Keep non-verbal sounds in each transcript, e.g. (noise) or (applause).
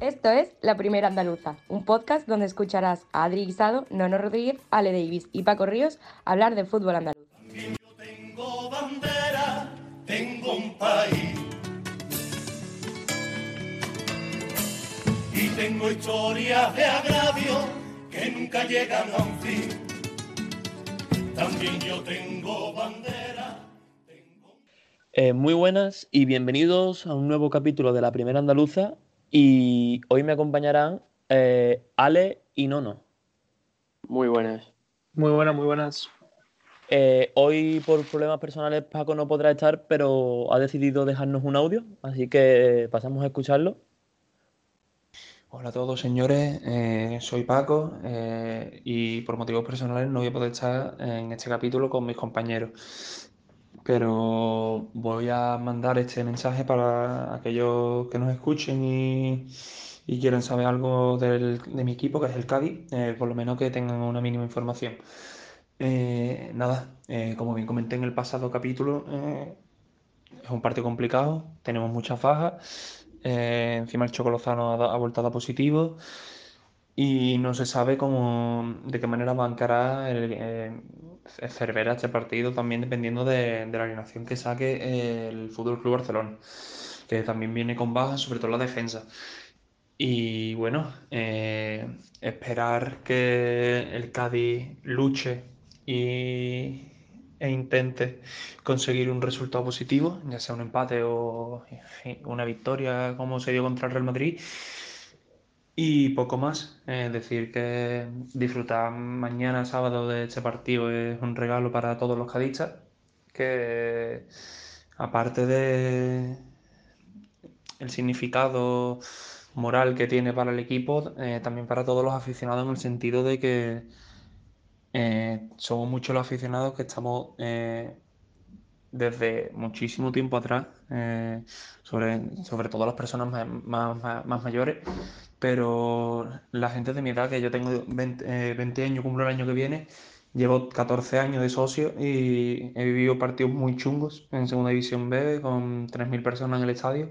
Esto es La Primera Andaluza, un podcast donde escucharás a Adri Guisado, Nono Rodríguez, Ale Davis y Paco Ríos hablar de fútbol andaluz. Yo tengo bandera, tengo un país. Y tengo historias de agravio que nunca llegan a un fin. También yo tengo bandera. Eh, muy buenas y bienvenidos a un nuevo capítulo de La Primera Andaluza y hoy me acompañarán eh, Ale y Nono. Muy buenas. Muy buenas, muy buenas. Eh, hoy por problemas personales Paco no podrá estar, pero ha decidido dejarnos un audio, así que pasamos a escucharlo. Hola a todos señores, eh, soy Paco eh, y por motivos personales no voy a poder estar en este capítulo con mis compañeros. Pero voy a mandar este mensaje para aquellos que nos escuchen y, y quieran saber algo del- de mi equipo, que es el Cádiz, eh, por lo menos que tengan una mínima información. Eh, nada, eh, como bien comenté en el pasado capítulo, es un partido complicado, tenemos muchas bajas. encima el Chocolozano ha, ha vuelto a positivo y no se sabe cómo, de qué manera va a encarar el, Cervera este partido, también dependiendo de, la alineación que saque eh, el Fútbol Club Barcelona, que también viene con bajas, sobre todo la defensa. Y bueno, eh, esperar que el Cádiz luche y, e intente conseguir un resultado positivo, ya sea un empate o una victoria como se dio contra el Real Madrid. Y poco más, es decir, que disfrutar mañana sábado de este partido es un regalo para todos los cadistas, que aparte de el significado moral que tiene para el equipo, eh, también para todos los aficionados en el sentido de que eh, somos muchos los aficionados que estamos eh, desde muchísimo tiempo atrás, eh, sobre, sobre todo las personas más- más mayores, pero la gente de mi edad, que yo tengo 20, eh, 20 años, cumplo el año que viene, llevo 14 años de socio y he vivido partidos muy chungos en Segunda División B con 3.000 personas en el estadio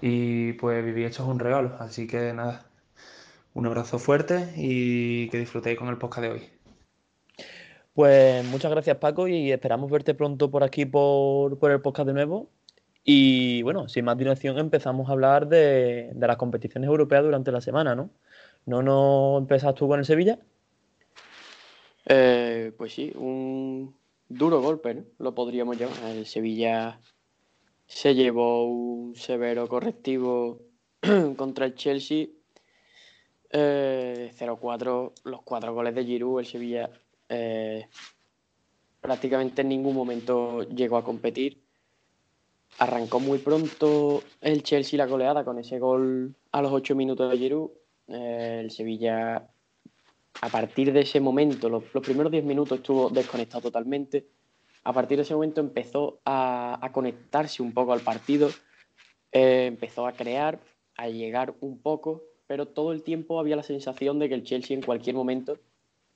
y pues vivir esto es un regalo, así que nada, un abrazo fuerte y que disfrutéis con el podcast de hoy. Pues muchas gracias Paco y esperamos verte pronto por aquí por, por el podcast de nuevo. Y bueno, sin más dilación empezamos a hablar de, de las competiciones europeas durante la semana, ¿no? ¿No no empezas tú con el Sevilla? Eh, pues sí, un duro golpe, ¿no? Lo podríamos llamar. El Sevilla se llevó un severo correctivo (clears throat) contra el Chelsea. Eh, 0-4, los cuatro goles de Giroud, el Sevilla eh, prácticamente en ningún momento llegó a competir. Arrancó muy pronto el Chelsea la goleada con ese gol a los 8 minutos de Giroud. Eh, el Sevilla a partir de ese momento, los, primeros 10 minutos estuvo desconectado totalmente. A partir de ese momento empezó a, conectarse un poco al partido, eh, empezó a crear, a llegar un poco, pero todo el tiempo había la sensación de que el Chelsea en cualquier momento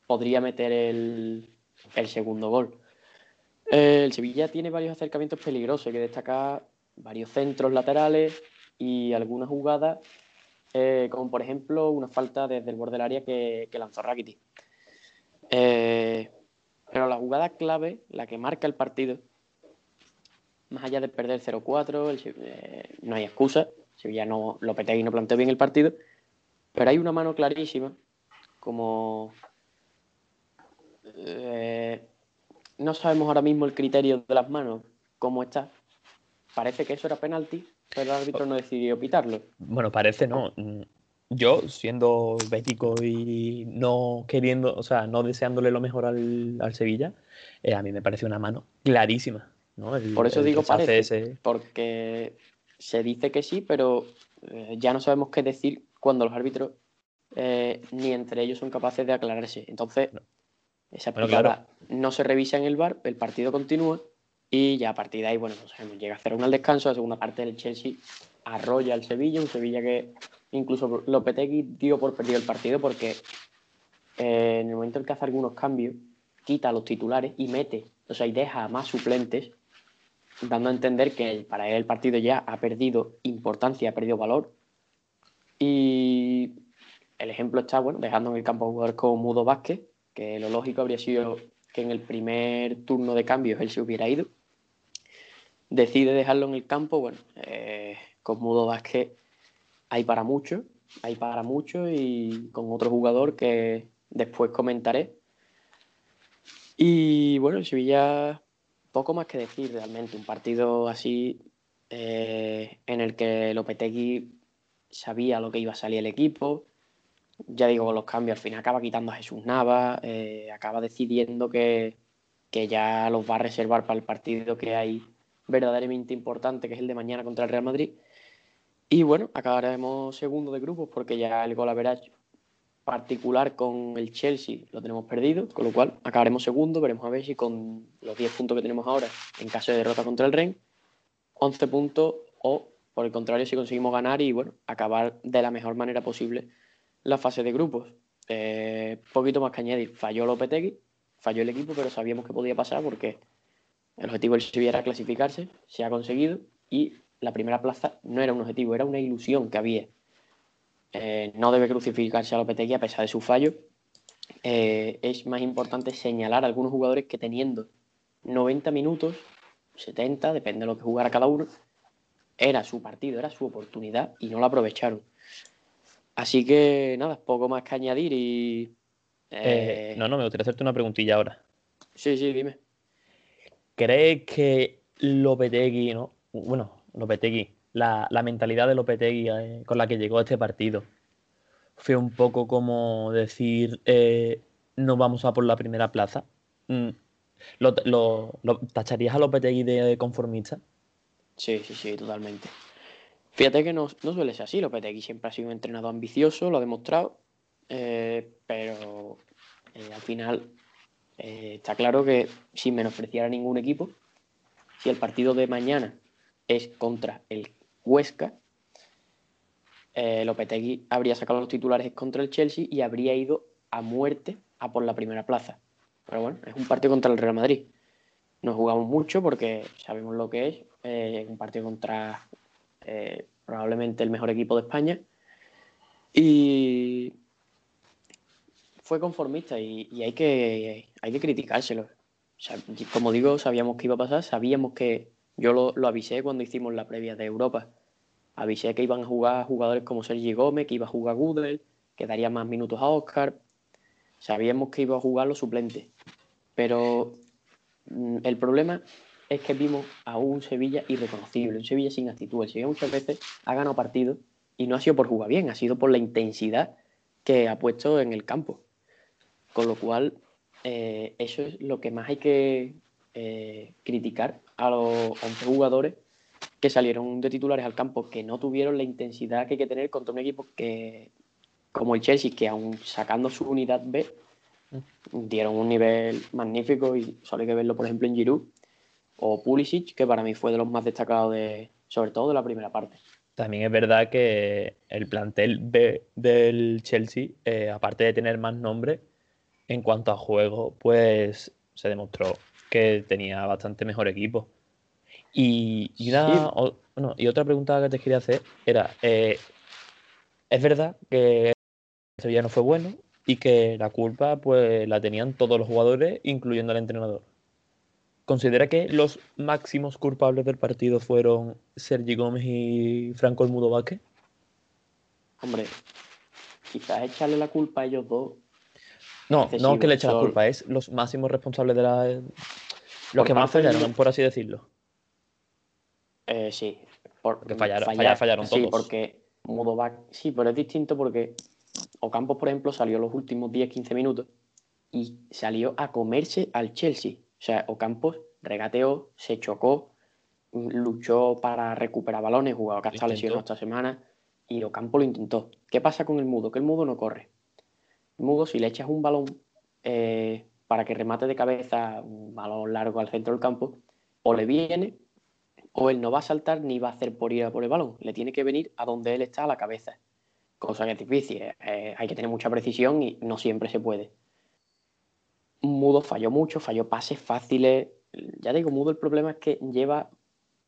podría meter el segundo gol. El Sevilla tiene varios acercamientos peligrosos, hay que destacar varios centros laterales y algunas jugadas eh, como por ejemplo una falta desde el borde del área que, lanzó Rakitic. Eh, pero la jugada clave, la que marca el partido, más allá de perder 0-4, el Se- eh, no hay excusa, Sevilla no, Lopetegui no planteó bien el partido, pero hay una mano clarísima, como no sabemos ahora mismo el criterio de las manos, cómo está. Parece que eso era penalti, pero el árbitro no decidió pitarlo. Bueno, parece, ¿no? Yo, siendo bético y no queriendo, o sea, no deseándole lo mejor al, al Sevilla, eh, a mí me parece una mano clarísima, ¿no? El- Por eso digo parece, ese. porque se dice que sí, pero eh, ya no sabemos qué decir cuando los árbitros eh, ni entre ellos son capaces de aclararse. Entonces, esa Bueno, no se revisa en el bar, el partido continúa y ya a partir de ahí, bueno, no sabemos, llega a hacer un al descanso, la segunda parte del Chelsea arrolla al Sevilla, un Sevilla que incluso Lopetegui dio por perdido el partido porque eh, en el momento en que hace algunos cambios, quita a los titulares y mete, o sea, y deja a más suplentes, dando a entender que para él el partido ya ha perdido importancia, ha perdido valor. Y el ejemplo está, bueno, dejando en el campo a jugadores como Mudo Vázquez, que lo lógico habría sido que en el primer turno de cambios él se hubiera ido. Decide dejarlo en el campo, bueno, eh, con Mudo Vázquez hay para mucho, hay para mucho y con otro jugador que después comentaré. Y bueno, Sevilla, poco más que decir realmente, un partido así eh, en el que Lopetegui sabía lo que iba a salir el equipo, ya digo, los cambios, al final acaba quitando a Jesús Nava, eh, acaba decidiendo que, que, ya los va a reservar para el partido que hay verdaderamente importante, que es el de mañana contra el Real Madrid. Y bueno, acabaremos segundo de grupos porque ya el gol average particular con el Chelsea lo tenemos perdido, con lo cual acabaremos segundo, veremos a ver si con los 10 puntos que tenemos ahora, en caso de derrota contra el Ren, 11 puntos o por el contrario si conseguimos ganar y bueno, acabar de la mejor manera posible la fase de grupos. Eh, poquito más que añadir, falló Lopetegui, falló el equipo, pero sabíamos que podía pasar porque el objetivo del Sevilla era clasificarse, se ha conseguido y la primera plaza no era un objetivo, era una ilusión que había. Eh, no debe crucificarse a Lopetegui a pesar de su fallo. Eh, es más importante señalar a algunos jugadores que teniendo 90 minutos, 70, depende de lo que jugara cada uno, era su partido, era su oportunidad y no lo aprovecharon. Así que nada, poco más que añadir y... Eh, no, no, me gustaría hacerte una preguntilla ahora. Sí, sí, dime. ¿Crees que Lopetegui, no? Bueno, Lopetegui, la, la mentalidad de Lopetegui eh, con la que llegó a este partido fue un poco como decir, eh, no vamos a por la primera plaza? Mm, ¿Lo, lo, lo tacharías a Lopetegui de conformista? Sí, sí, sí, totalmente. Fíjate que no, suele ser así, Lopetegui siempre ha sido un entrenador ambicioso, lo ha demostrado, eh, pero eh, al final eh, está claro que sin menospreciar a ningún equipo, si el partido de mañana es contra el Huesca, Lopetegui habría sacado los titulares contra el Chelsea y habría ido a muerte a por la primera plaza. Pero bueno, es un partido contra el Real Madrid. No jugamos mucho porque sabemos lo que es. Un partido contra eh, probablemente el mejor equipo de España. Y fue conformista y, hay, que, hay que criticárselo. Como digo, sabíamos que iba a pasar, sabíamos que yo lo, lo, avisé cuando hicimos la previa de Europa. Avisé que iban a jugar jugadores como Sergi Gómez, que iba a jugar Gudel, que daría más minutos a Oscar. Sabíamos que iba a jugar los suplentes. Pero mm, el problema es que vimos a un Sevilla irreconocible, un Sevilla sin actitud. El Sevilla muchas veces ha ganado partidos y no ha sido por jugar bien, ha sido por la intensidad que ha puesto en el campo. Con lo cual, eh, eso es lo que más hay que eh, criticar a los 11 jugadores que salieron de titulares al campo, que no tuvieron la intensidad que hay que tener contra un equipo que, como el Chelsea, que aún sacando su unidad B, dieron un nivel magnífico y solo hay que verlo, por ejemplo, en Giroud o Pulisic, que para mí fue de los más destacados, de, sobre todo de la primera parte. También es verdad que el plantel B del Chelsea, eh, aparte de tener más nombre, en cuanto a juego, pues se demostró que tenía bastante mejor equipo. Y, y, una, sí. o, bueno, y otra pregunta que te quería hacer era, eh, es verdad que Sevilla no fue bueno y que la culpa pues la tenían todos los jugadores, incluyendo al entrenador. ¿Considera que los máximos culpables del partido fueron Sergi Gómez y Franco El Mudo Vázquez? Hombre, quizás echarle la culpa a ellos dos. No, no que le echen la culpa, es los máximos responsables de la. Los por que más fallaron, por así decirlo. Eh, sí. Por, porque fallaron, fallar, fallaron todos. Sí, porque Mudo Vázquez. Sí, pero es distinto porque Ocampos, por ejemplo, salió los últimos 10-15 minutos y salió a comerse al Chelsea. O sea, Ocampos regateó, se chocó, luchó para recuperar balones, jugaba que hasta lesionado esta semana y Ocampo lo intentó. ¿Qué pasa con el mudo? Que el mudo no corre. El mudo, si le echas un balón eh, para que remate de cabeza, un balón largo al centro del campo, o le viene, o él no va a saltar ni va a hacer por ir a por el balón. Le tiene que venir a donde él está a la cabeza. Cosa que es difícil. Eh, hay que tener mucha precisión y no siempre se puede. Mudo falló mucho, falló pases fáciles. Ya digo, Mudo el problema es que lleva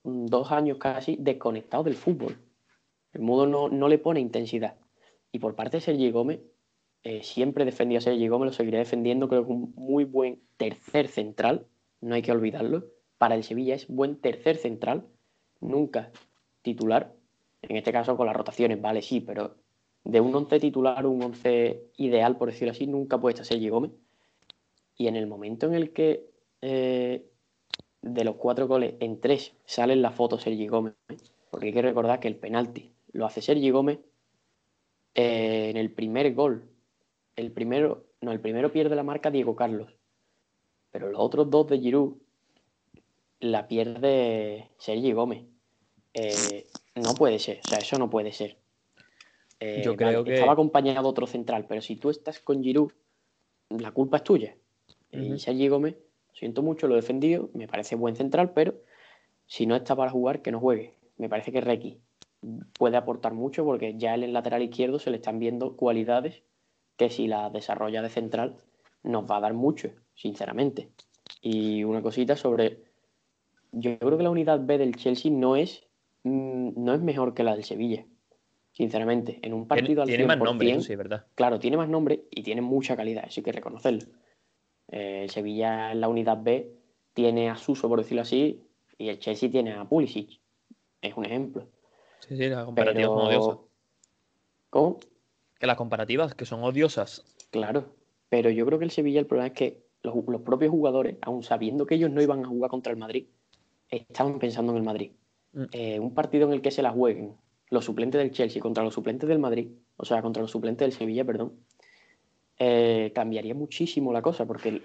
dos años casi desconectado del fútbol. El mudo no, no le pone intensidad. Y por parte de Sergi Gómez, eh, siempre defendía a Sergi Gómez, lo seguiré defendiendo, creo que un muy buen tercer central, no hay que olvidarlo. Para el Sevilla es buen tercer central, nunca titular. En este caso con las rotaciones, vale, sí, pero de un once titular, un once ideal, por decirlo así, nunca puede estar Sergi Gómez. Y en el momento en el que eh, de los cuatro goles, en tres salen la foto Sergi Gómez, porque hay que recordar que el penalti lo hace Sergi Gómez eh, en el primer gol. El primero, no, el primero pierde la marca Diego Carlos, pero los otros dos de Giroud la pierde Sergi Gómez. Eh, no puede ser, o sea, eso no puede ser. Eh, Yo creo vale, que- Estaba acompañado otro central, pero si tú estás con Giroud, la culpa es tuya. Y. Sergi Gómez, siento mucho, lo he defendido, me parece buen central, pero si no está para jugar, que no juegue. Me parece que Requi puede aportar mucho porque ya en lateral izquierdo se le están viendo cualidades que si las desarrolla de central nos va a dar mucho, sinceramente. Y una cosita sobre... Yo creo que la unidad B del Chelsea no es, mm, no es mejor que la del Sevilla, sinceramente. En un Tiene, partido al tiene más 100%, nombre, sí, verdad. Claro, tiene más nombre y tiene mucha calidad, eso hay que reconocerlo. Eh, el Sevilla en la unidad B tiene a Suso, por decirlo así, y el Chelsea tiene a Pulisic. Es un ejemplo. Sí, sí, las comparativas son odiosas. Pero... ¿Cómo? Que las comparativas que son odiosas. Claro. Pero yo creo que el Sevilla el problema es que los, los propios jugadores, aun sabiendo que ellos no iban a jugar contra el Madrid, estaban pensando en el Madrid. Mm. Eh, un partido en el que se la jueguen los suplentes del Chelsea contra los suplentes del Madrid, o sea, contra los suplentes del Sevilla, perdón, eh, cambiaría muchísimo la cosa porque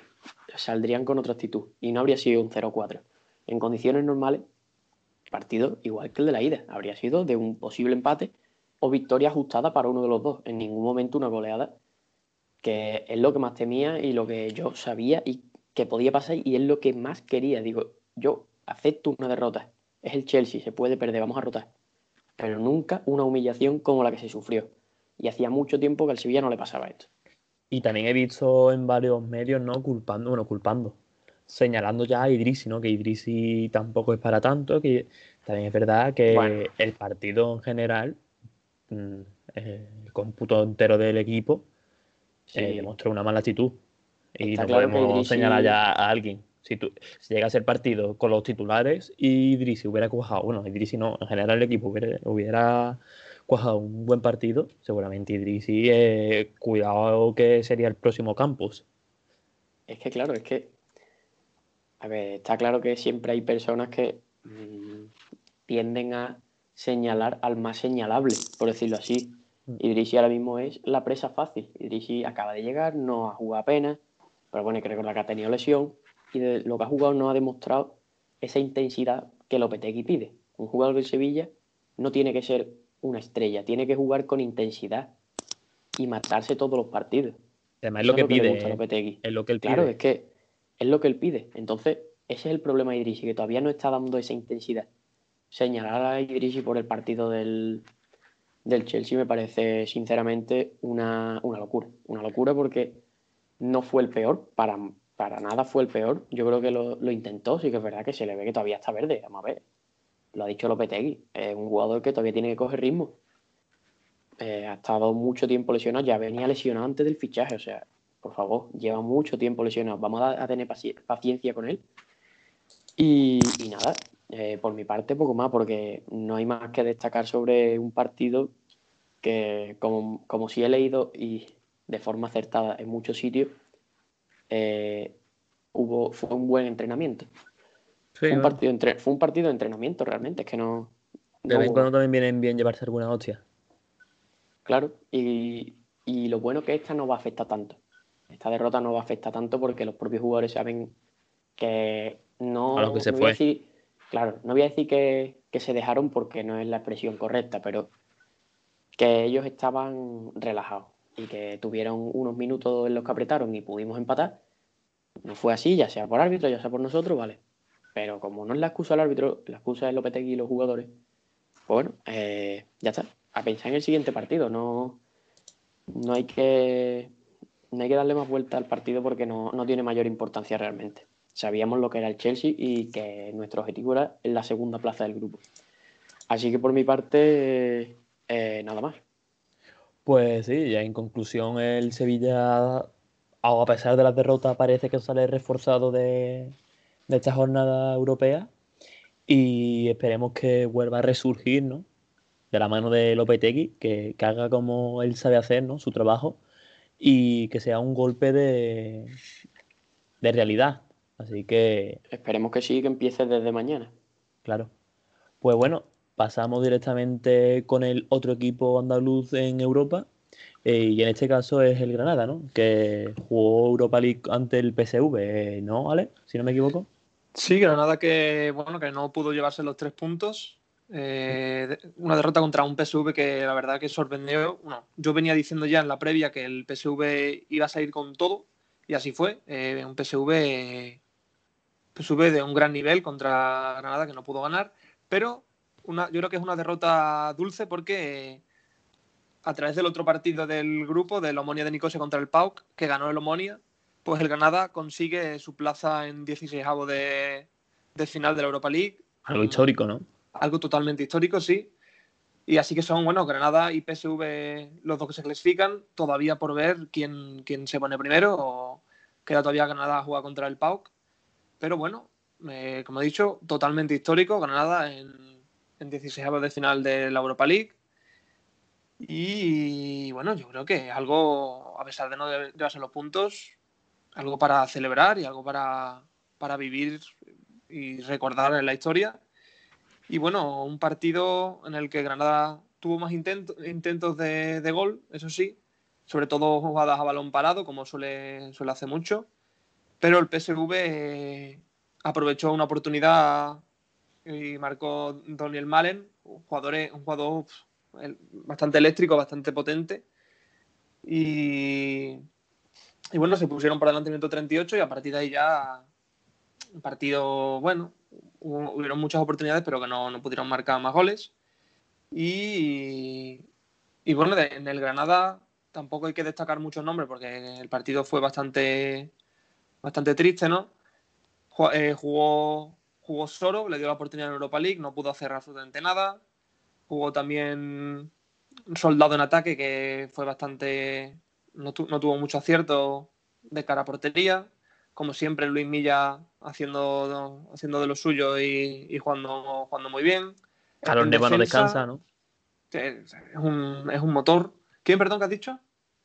saldrían con otra actitud y no habría sido un 0-4. En condiciones normales, partido igual que el de la ida, habría sido de un posible empate o victoria ajustada para uno de los dos. En ningún momento una goleada, que es lo que más temía y lo que yo sabía y que podía pasar y es lo que más quería. Digo, yo acepto una derrota, es el Chelsea, se puede perder, vamos a rotar, pero nunca una humillación como la que se sufrió. Y hacía mucho tiempo que al Sevilla no le pasaba esto. Y también he visto en varios medios, ¿no? Culpando, bueno, culpando, señalando ya a Idrisi, ¿no? Que Idrisi tampoco es para tanto, que también es verdad que Bueno. el partido en general, mm, eh, el cómputo entero del equipo, eh, Sí. demostró una mala actitud. Y Está no claro podemos Idrisi- señalar ya a alguien. Si, tú, si llega a ser partido con los titulares y Idrisi hubiera cuajado, bueno, Idrisi no, en general el equipo hubiera, hubiera cuajado un buen partido, seguramente Idrisi, eh, cuidado que sería el próximo campus. Es que claro, es que. A ver, está claro que siempre hay personas que mm, tienden a señalar al más señalable, por decirlo así. Mm. Idrisi ahora mismo es la presa fácil. Idrisi acaba de llegar, no ha jugado apenas, pero bueno, hay que recordar que ha tenido lesión y de lo que ha jugado no ha demostrado esa intensidad que Lopetegui pide. Un jugador del Sevilla no tiene que ser una estrella, tiene que jugar con intensidad y matarse todos los partidos. Además es lo que pide, gusta eh, es lo que él pide. Claro, es que es lo que él pide. Entonces, ese es el problema de Idrisi, que todavía no está dando esa intensidad. Señalar a Idrisi por el partido del, del Chelsea me parece, sinceramente, una, una locura. Una locura porque no fue el peor, para, para nada fue el peor. Yo creo que lo, lo intentó, sí que es verdad que se le ve que todavía está verde. Vamos a ver. Lo ha dicho Lopetegui. Es un jugador que todavía tiene que coger ritmo. Eh, ha estado mucho tiempo lesionado, ya venía lesionado antes del fichaje, o sea, por favor, lleva mucho tiempo lesionado. Vamos a, tener paci- paciencia con él. Y, nada, eh, por mi parte, poco más, porque no hay más que destacar sobre un partido que, como, como si he leído y de forma acertada en muchos sitios, eh, hubo, fue un buen entrenamiento. Sí, Fue, un bueno, partido entre- fue un partido de entrenamiento realmente, es que no. de vez en cuando también vienen bien llevarse alguna hostia. Claro, y, y lo bueno que esta no va a afectar tanto. Esta derrota no va a afectar tanto porque los propios jugadores saben que no. A lo que se no voy a fue. decir- claro, no voy a decir que, que se dejaron porque no es la expresión correcta, pero que ellos estaban relajados y que tuvieron unos minutos en los que apretaron y pudimos empatar. No fue así, ya sea por árbitro, ya sea por nosotros, vale. Pero como no es la excusa del árbitro, la excusa es Lopetegui y los jugadores, pues bueno, eh, ya está. A pensar en el siguiente partido. No, no, hay que, no hay que darle más vuelta al partido porque no, no tiene mayor importancia realmente. Sabíamos lo que era el Chelsea y que nuestro objetivo era la segunda plaza del grupo. Así que por mi parte, Eh, nada más. Pues sí, ya en conclusión el Sevilla, a pesar de la derrota, parece que sale reforzado de, de esta jornada europea y esperemos que vuelva a resurgir, ¿no? De la mano de Lopetegui, que, que haga como él sabe hacer, ¿no? Su trabajo y que sea un golpe de, de realidad. Así que... Esperemos que sí, que empiece desde mañana. Claro. Pues bueno, pasamos directamente con el otro equipo andaluz en Europa. eh, y en este caso es el Granada, ¿no? Que jugó Europa League ante el PSV, ¿no, Ale? Si no me equivoco. Sí, Granada que bueno que no pudo llevarse los tres puntos. Eh, una derrota contra un PSV que la verdad que sorprendió. Yo venía diciendo ya en la previa que el PSV iba a salir con todo y así fue. Eh, un PSV, de un gran nivel contra Granada que no pudo ganar, pero una, yo creo que es una derrota dulce porque a través del otro partido del grupo, del Omonia de Nicosia contra el PAOK, que ganó el Omonia, pues el Granada consigue su plaza en 16 de, de final de la Europa League. Algo histórico, ¿no? Algo totalmente histórico, sí. Y así que son, bueno, Granada y PSV los dos que se clasifican, todavía por ver quién, quién se pone primero o queda todavía Granada a jugar contra el PAOK. Pero bueno, eh, como he dicho, totalmente histórico, Granada en, en 16 de final de la Europa League. Y bueno, yo creo que algo, a pesar de no llevarse los puntos, algo para celebrar y algo para, para vivir y recordar en la historia. Y bueno, un partido en el que Granada tuvo más intento- intentos de, de gol, eso sí, sobre todo jugadas a balón parado, como suele, suele hacer mucho. Pero el PSV eh, aprovechó una oportunidad y marcó Daniel Malen, un jugador, un jugador bastante eléctrico, bastante potente. Y, y bueno, se pusieron por delante el minuto 38 y a partir de ahí ya un partido, bueno, hubo- hubieron muchas oportunidades, pero que no, no pudieron marcar más goles. Y, y bueno, en el Granada tampoco hay que destacar muchos nombres porque el partido fue bastante, bastante triste, ¿no? Eh, Jugó, jugó Soro, le dio la oportunidad en Europa League, no pudo hacer absolutamente nada. Jugó también soldado en ataque que fue bastante. No, tu- no tuvo mucho acierto de cara a portería. Como siempre, Luis Milla haciendo, haciendo de lo suyo y, y jugando, jugando muy bien. Carlos En Neva no descansa, ¿no? Es un, es un motor. ¿Quién, perdón, que has dicho?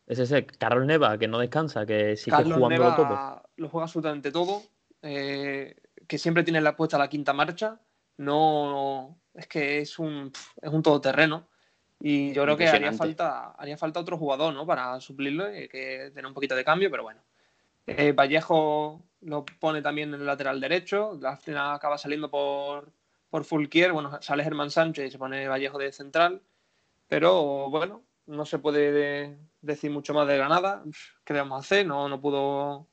Es ese Carlos Neva, que no descansa, que sigue Carlos jugándolo Neva todo. lo juega absolutamente todo. eh, que siempre tiene la puesta la quinta marcha. No, es que es un, es un todoterreno. Y yo creo que haría falta, haría falta otro jugador, ¿no? Para suplirlo y que tener un poquito de cambio, pero bueno. Eh, Vallejo lo pone también en el lateral derecho. La final acaba saliendo por, por Fulquier. Bueno, sale Germán Sánchez y se pone Vallejo de central. Pero bueno, no se puede de- decir mucho más de Granada. ¿Qué a hacer? No, no pudo,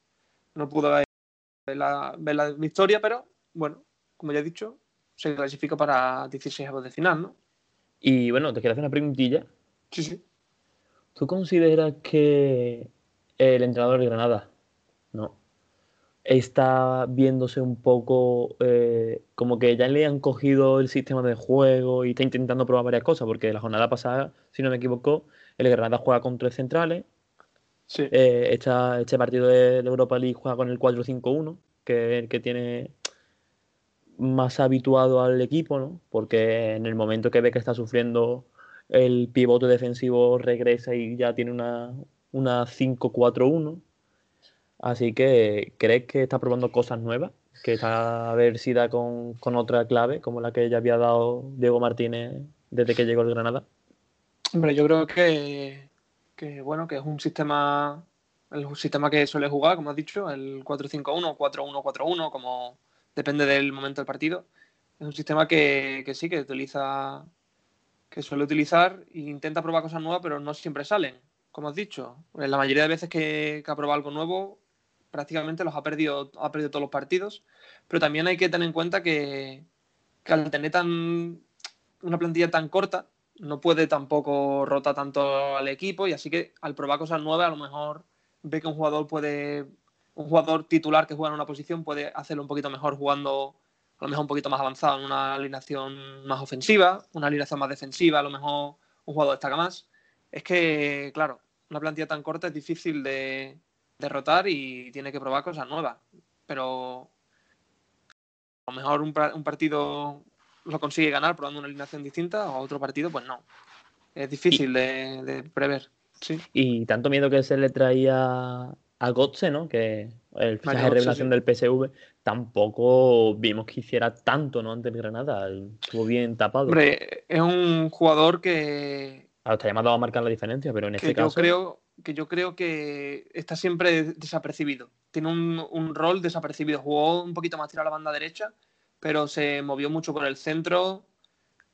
no pudo ver la, ver la victoria, pero bueno, como ya he dicho, se clasifica para 16 de final, ¿no? Y bueno, te quiero hacer una preguntilla. Sí, sí. ¿Tú consideras que el entrenador de Granada, no, está viéndose un poco eh, como que ya le han cogido el sistema de juego y está intentando probar varias cosas? Porque la jornada pasada, si no me equivoco, el Granada juega con tres centrales, Sí. eh, esta- este partido de la Europa League juega con el 4-5-1, que es el que tiene más habituado al equipo, ¿no? Porque en el momento que ve que está sufriendo el pivote defensivo regresa y ya tiene una, una 5-4-1. Así que, ¿crees que está probando cosas nuevas? Que está a ver si da con, con otra clave, como la que ya había dado Diego Martínez desde que llegó al Granada. Hombre, yo creo que, que, bueno, que es un sistema, el sistema que suele jugar, como has dicho, el 4-5-1, 4-1-4-1, como depende del momento del partido. Es un sistema que, sí, que utiliza, que suele utilizar e intenta probar cosas nuevas, pero no siempre salen, como has dicho. En la mayoría de veces que, ha probado algo nuevo, prácticamente los ha perdido, ha perdido todos los partidos. Pero también hay que tener en cuenta que, que al tener tan una plantilla tan corta, no puede tampoco rotar tanto al equipo y así que al probar cosas nuevas a lo mejor ve que un jugador puede un jugador titular que juega en una posición puede hacerlo un poquito mejor jugando a lo mejor un poquito más avanzado en una alineación más ofensiva, una alineación más defensiva, a lo mejor un jugador destaca más. Es que, claro, una plantilla tan corta es difícil de derrotar y tiene que probar cosas nuevas. Pero a lo mejor un, un partido lo consigue ganar probando una alineación distinta, o otro partido, pues no. Es difícil de, de, prever. Sí. Y tanto miedo que se le traía a Gotze, ¿no? Que el fichaje de revelación sí. del PSV tampoco vimos que hiciera tanto, ¿no? Ante el Granada. Estuvo bien tapado. Hombre, es un jugador que. Claro, está llamado a marcar la diferencia, pero en este yo caso. Creo, que yo creo que está siempre desapercibido. Tiene un, un rol desapercibido. Jugó un poquito más tirado a la banda derecha, pero se movió mucho por el centro.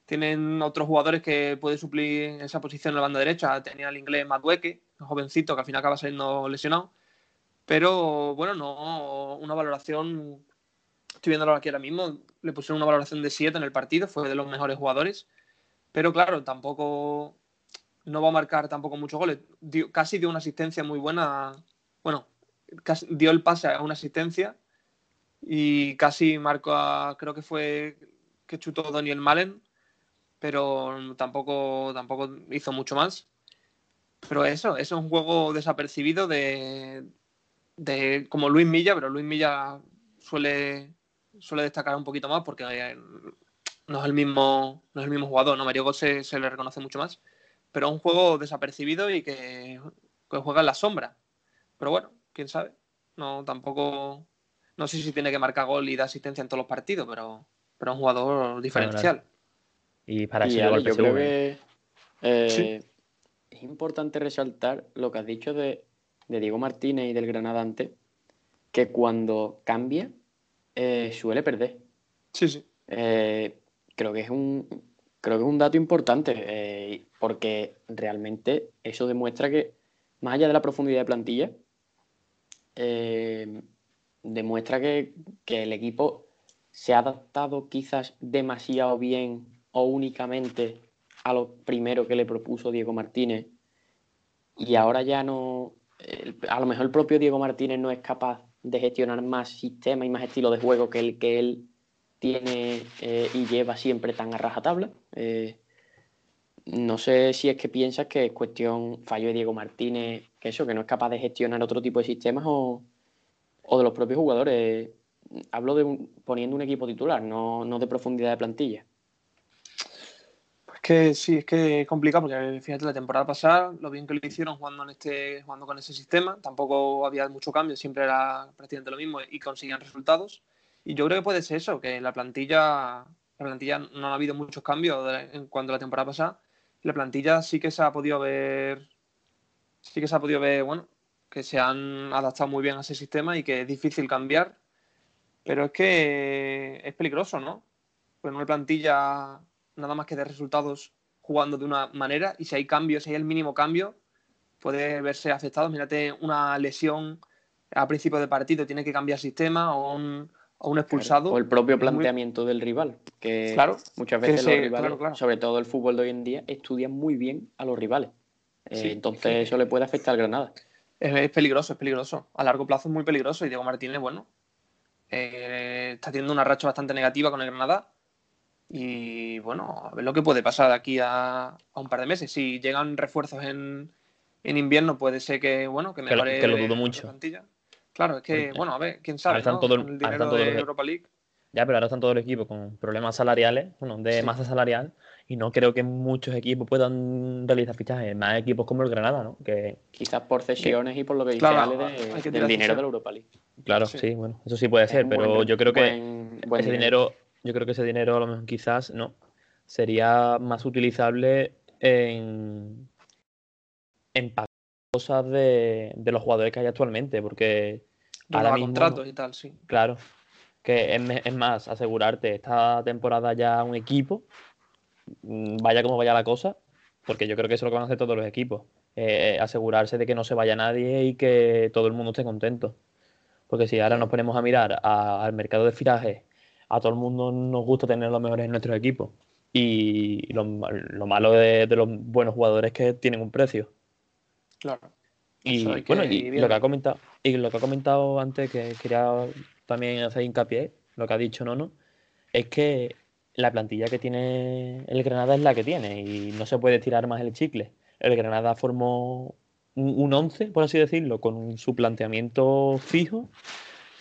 Tienen otros jugadores que pueden suplir esa posición en la banda derecha. Tenía el inglés Madueque, un jovencito que al final acaba saliendo lesionado. Pero bueno, no una valoración. Estoy viéndolo aquí ahora mismo. Le pusieron una valoración de 7 en el partido. Fue de los mejores jugadores. Pero claro, tampoco. No va a marcar tampoco muchos goles. Casi dio una asistencia muy buena. Bueno, dio el pase a una asistencia. Y casi marcó a. Creo que fue que chutó Daniel Malen. Pero tampoco, tampoco hizo mucho más. Pero eso, eso es un juego desapercibido de, de como Luis Milla, pero Luis Milla suele, suele destacar un poquito más porque no es el mismo, no es el mismo jugador, ¿no? Mario Gosse se le reconoce mucho más. Pero es un juego desapercibido y que, que, juega en la sombra. Pero bueno, quién sabe. No, tampoco. No sé si tiene que marcar gol y dar asistencia en todos los partidos, pero, pero es un jugador diferencial. Y para y yo creo que eh, sí. es importante resaltar lo que has dicho de de Diego Martínez y del Granada antes, que cuando cambia eh, suele perder. Sí, sí. Eh, creo que es un creo que es un dato importante eh, porque realmente eso demuestra que más allá de la profundidad de plantilla demuestra que, que, el equipo se ha adaptado quizás demasiado bien o únicamente a lo primero que le propuso Diego Martínez y ahora ya no a lo mejor el propio Diego Martínez no es capaz de gestionar más sistema y más estilo de juego que el que él tiene eh, y lleva siempre tan a rajatabla. Eh, no sé si es que piensas que es cuestión fallo de Diego Martínez, que eso, que no es capaz de gestionar otro tipo de sistemas o, o de los propios jugadores. Hablo de un, poniendo un equipo titular, no, no de profundidad de plantilla que sí, es que es complicado porque fíjate la temporada pasada, lo bien que lo hicieron jugando en este, jugando con ese sistema, tampoco había mucho cambio, siempre era prácticamente lo mismo y conseguían resultados. Y yo creo que puede ser eso, que la plantilla, la plantilla no ha habido muchos cambios en cuanto a la temporada pasada. La plantilla sí que se ha podido ver, sí que se ha podido ver, bueno, que se han adaptado muy bien a ese sistema y que es difícil cambiar. Pero es que es peligroso, ¿no? Pues una plantilla nada más que de resultados jugando de una manera y si hay cambios, si hay el mínimo cambio, puede verse afectado. Mírate una lesión a principio de partido, tiene que cambiar sistema o un, o un expulsado. Claro. O el propio planteamiento muy... del rival, que claro, muchas veces los rivales, claro, claro. sobre todo el fútbol de hoy en día, estudian muy bien a los rivales. Sí, eh, entonces eso le puede afectar al Granada. Es, es, peligroso, es peligroso. A largo plazo es muy peligroso y Diego Martínez, bueno, eh, está teniendo una racha bastante negativa con el Granada y bueno, a ver lo que puede pasar de aquí a, a un par de meses. Si llegan refuerzos en, en invierno, puede ser que, bueno, que mejore que lo, que lo dudo mucho. plantilla. Claro, es que, bueno, a ver, quién sabe, están ¿no? todo el, Con el dinero están todo de el- Europa League. Ya, pero ahora están todo el equipo con problemas salariales, bueno, de Sí. masa salarial, y no creo que muchos equipos puedan realizar fichajes, más equipos como el Granada, ¿no? Que, Quizás por cesiones y por lo que dice Claro, Ale de- hay que del dinero de la Europa League. claro, Sí. sí, bueno, eso sí puede ser, pero buen- yo creo que buen- buen ese dinero. dinero, yo creo que ese dinero a lo mejor quizás no sería más utilizable en, en pagar cosas de, de los jugadores que hay actualmente, porque ahora mismo, contratos y tal, sí. claro, que es, es más asegurarte esta temporada ya un equipo, mm, vaya como vaya la cosa, porque yo creo que eso es lo que van a hacer todos los equipos, eh, asegurarse de que no se vaya nadie y que todo el mundo esté contento. Porque si ahora nos ponemos a mirar a- al mercado de fichajes, a todo el mundo nos gusta tener los mejores en nuestros equipos. Y lo, lo malo de, de los buenos jugadores es que tienen un precio. Claro. Y Eso bueno, y lo que ha comentado, y lo que ha comentado antes, que quería también hacer hincapié, lo que ha dicho Nono, es que la plantilla que tiene el Granada es la que tiene y no se puede tirar más el chicle. El Granada formó un 11, por así decirlo, con su planteamiento fijo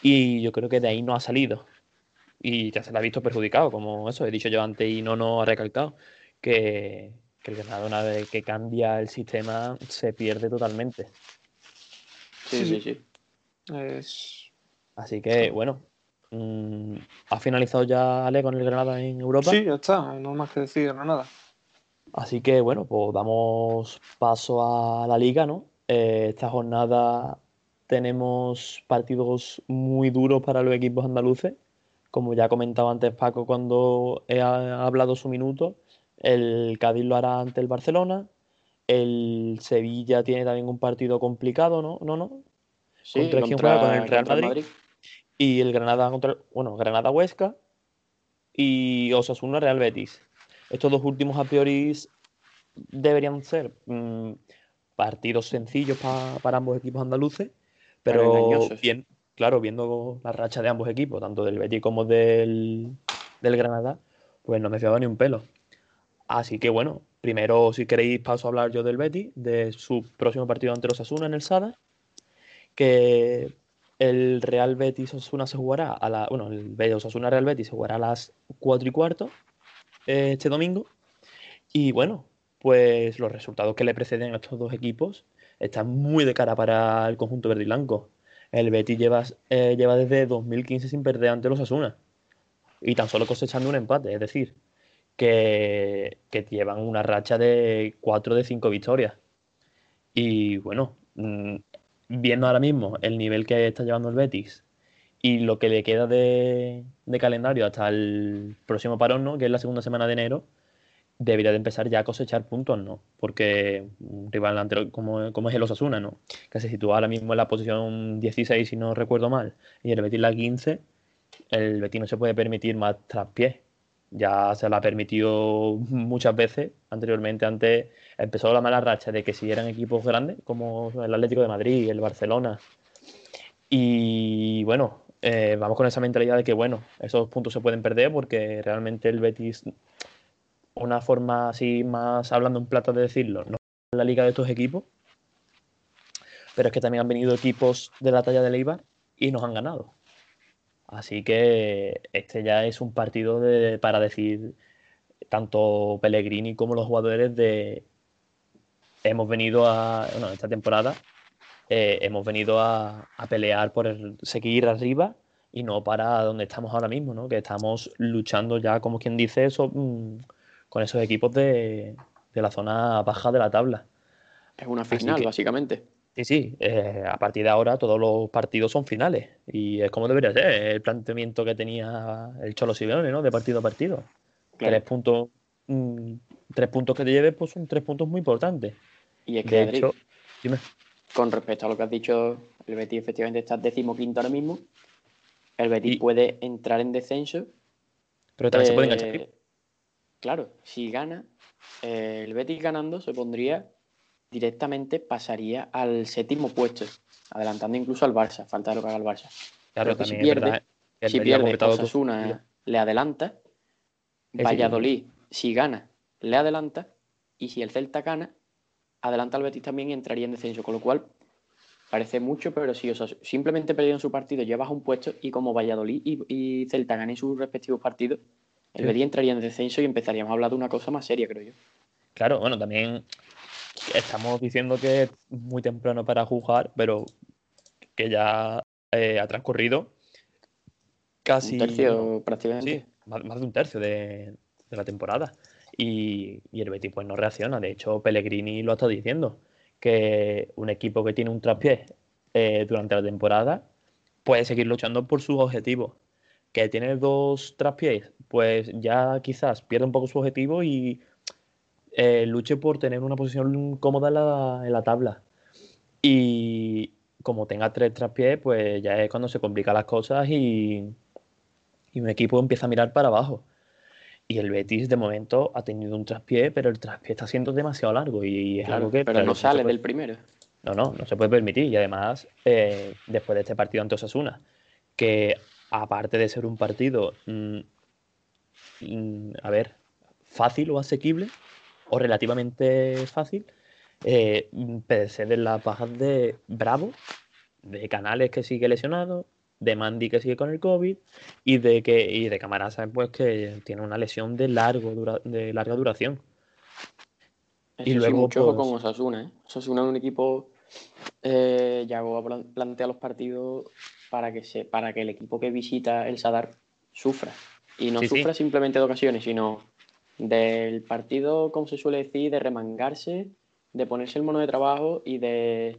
y yo creo que de ahí no ha salido. Y ya se la ha visto perjudicado, como eso he dicho yo antes y no nos ha recalcado, que, que el Granada una vez que cambia el sistema se pierde totalmente. Sí, sí, sí. Es... Así que, bueno, mm, ¿ha finalizado ya Ale con el Granada en Europa? Sí, ya está, no más que decir, no nada. Así que, bueno, pues damos paso a la liga, ¿no? Eh, esta jornada tenemos partidos muy duros para los equipos andaluces. Como ya ha comentado antes Paco cuando he hablado su minuto, el Cádiz lo hará ante el Barcelona. El Sevilla tiene también un partido complicado, ¿no? ¿No, no? Sí, ¿Contra contra-? Con el Real Madrid. Y el Granada contra, bueno, Granada Huesca y Osasuna Real Betis. Estos dos últimos a priori deberían ser mm, partidos sencillos pa- para ambos equipos andaluces, Pero pero bien, claro, viendo la racha de ambos equipos, tanto del Betis como del, del Granada, pues no me fiaba ni un pelo. Así que bueno, primero si queréis paso a hablar yo del Betis, de su próximo partido ante los Osasuna en el Sada, que el Real Betis Osasuna se jugará a la, bueno, el Betis Osasuna Real Betis se jugará a las 4 y cuarto eh, este domingo. Y bueno, pues los resultados que le preceden a estos dos equipos están muy de cara para el conjunto verde y blanco. El Betis lleva, eh, lleva desde 2015 sin perder ante los Osasuna y tan solo cosechando un empate, es decir, que, que llevan una racha de 4 de 5 victorias. Y bueno, mm, viendo ahora mismo el nivel que está llevando el Betis y lo que le queda de, de calendario hasta el próximo parón, ¿no? que es la segunda semana de enero, debería de empezar ya a cosechar puntos, ¿no? Porque un rival anterior como, como es el Osasuna, ¿no? Que se sitúa ahora mismo en la posición 16, si no recuerdo mal, y el Betis la 15, el Betis no se puede permitir más traspiés. Ya se la ha permitido muchas veces anteriormente. Antes empezó la mala racha de que si eran equipos grandes, como el Atlético de Madrid, el Barcelona. Y bueno, eh, vamos con esa mentalidad de que, bueno, esos puntos se pueden perder porque realmente el Betis, una forma así más hablando en plata de decirlo, no la liga de estos equipos, pero es que también han venido equipos de la talla del Eibar y nos han ganado. Así que este ya es un partido de- para decir tanto Pellegrini como los jugadores de hemos venido a bueno, esta temporada eh, hemos venido a, pelear por seguir arriba y no para donde estamos ahora mismo, ¿no? Que estamos luchando ya, como quien dice, eso, mm, con esos equipos de, de la zona baja de la tabla. Es una final, que- básicamente. Sí, sí, eh, a partir de ahora todos los partidos son finales y es como debería ser el planteamiento que tenía el Cholo Simeone, ¿no? De partido a partido. Claro. Tres puntos, mm, tres puntos que te lleves, pues son tres puntos muy importantes. Y es que, De hecho, dime. con respecto a lo que has dicho, el Betis efectivamente está decimoquinto ahora mismo. El Betis Y- puede entrar en descenso. Pero también se puede Eh, enganchar. Claro, si gana, eh, el Betis ganando se pondría directamente, pasaría al séptimo puesto, adelantando incluso al Barça. Falta de lo que haga el Barça. Claro, pero que si pierde- verdad el si pierde, Osasuna le adelanta. Valladolid, si gana, le adelanta. Y si el Celta gana, adelanta al Betis también y entraría en descenso. Con lo cual, parece mucho, pero si Osas- simplemente perdieron su partido, ya baja un puesto. Y como Valladolid y, y Celta ganen sus respectivos partidos, el Sí. Betis entraría en descenso y empezaríamos a hablar de una cosa más seria, creo yo. Claro, bueno, también estamos diciendo que es muy temprano para juzgar, pero que ya eh, ha transcurrido casi un tercio prácticamente. sí, más, más de un tercio de, de la temporada. Y, y el Betis pues no reacciona. De hecho, Pellegrini lo ha estado diciendo, que un equipo que tiene un traspié eh, durante la temporada puede seguir luchando por sus objetivos. Que tiene dos traspiés, pues ya quizás pierde un poco su objetivo y eh, luche por tener una posición cómoda en la, en la tabla. Y como tenga tres traspiés, pues ya es cuando se complican las cosas y, y un equipo empieza a mirar para abajo. Y el Betis de momento ha tenido un traspié, pero el traspié está siendo demasiado largo y es Claro, algo que pero no sale puede- del primero. no, no, no se puede permitir. Y además, eh, después de este partido ante Osasuna, que aparte de ser un partido mm, mm, a ver, fácil o asequible, o relativamente fácil, eh, de las bajas de Bravo, de Canales que sigue lesionado, de Mandy que sigue con el COVID y de que y de Camarasa pues que tiene una lesión de largo de larga duración. y luego mucho pues con Osasuna, ¿eh? Osasuna es un equipo eh, Yago plantea los partidos para que se para que el equipo que visita el Sadar sufra y no sufra simplemente de ocasiones, sino del partido, como se suele decir, de remangarse, de ponerse el mono de trabajo y de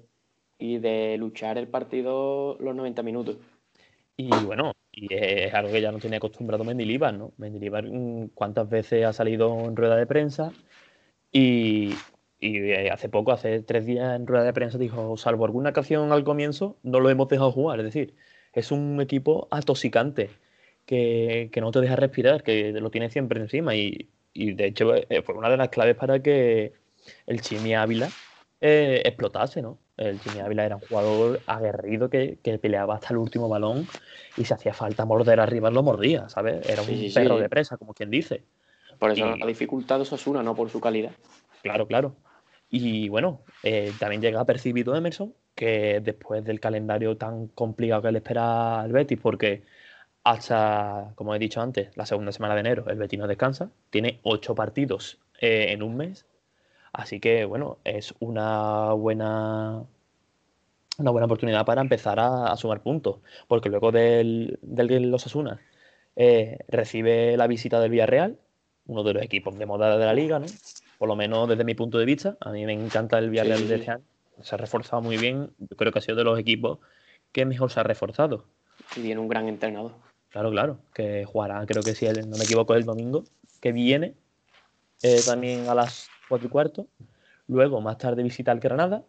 y de luchar el partido los 90 minutos. Y bueno, y es algo que ya no tiene acostumbrado Mendilibar, ¿no? Mendilibar mm, cuántas veces ha salido en rueda de prensa y, eh, hace poco, hace tres días en rueda de prensa dijo, salvo alguna ocasión al comienzo, no lo hemos dejado jugar. Es decir, es un equipo atoxicante que, no te deja respirar, que lo tiene siempre encima y, de hecho eh, fue una de las claves para que el Chimi Ávila eh, explotase, ¿no? El Jimmy Ávila era un jugador aguerrido que, peleaba hasta el último balón y si hacía falta morder arriba lo mordía, ¿sabes? Era un perro de presa, como quien dice. Por eso la dificultad de Osasuna, no por su calidad. Claro, claro. Y bueno, eh, también llega percibido Emerson que después del calendario tan complicado que le espera al Betis, porque hasta, como he dicho antes, la segunda semana de enero el Betis no descansa, tiene ocho partidos eh, en un mes Así que, bueno, es una buena, una buena oportunidad para empezar a, sumar puntos, porque luego del, del Los Asunas eh, recibe la visita del Villarreal, uno de los equipos de moda de la liga, ¿no? Por lo menos desde mi punto de vista, a mí me encanta el Villarreal de este año, se ha reforzado muy bien, yo creo que ha sido de los equipos que mejor se ha reforzado. Y viene un gran entrenador. Claro, claro, que jugará, creo que si no me equivoco, el domingo que viene, eh, también a las 4 y cuarto. Luego, más tarde, visita el Granada.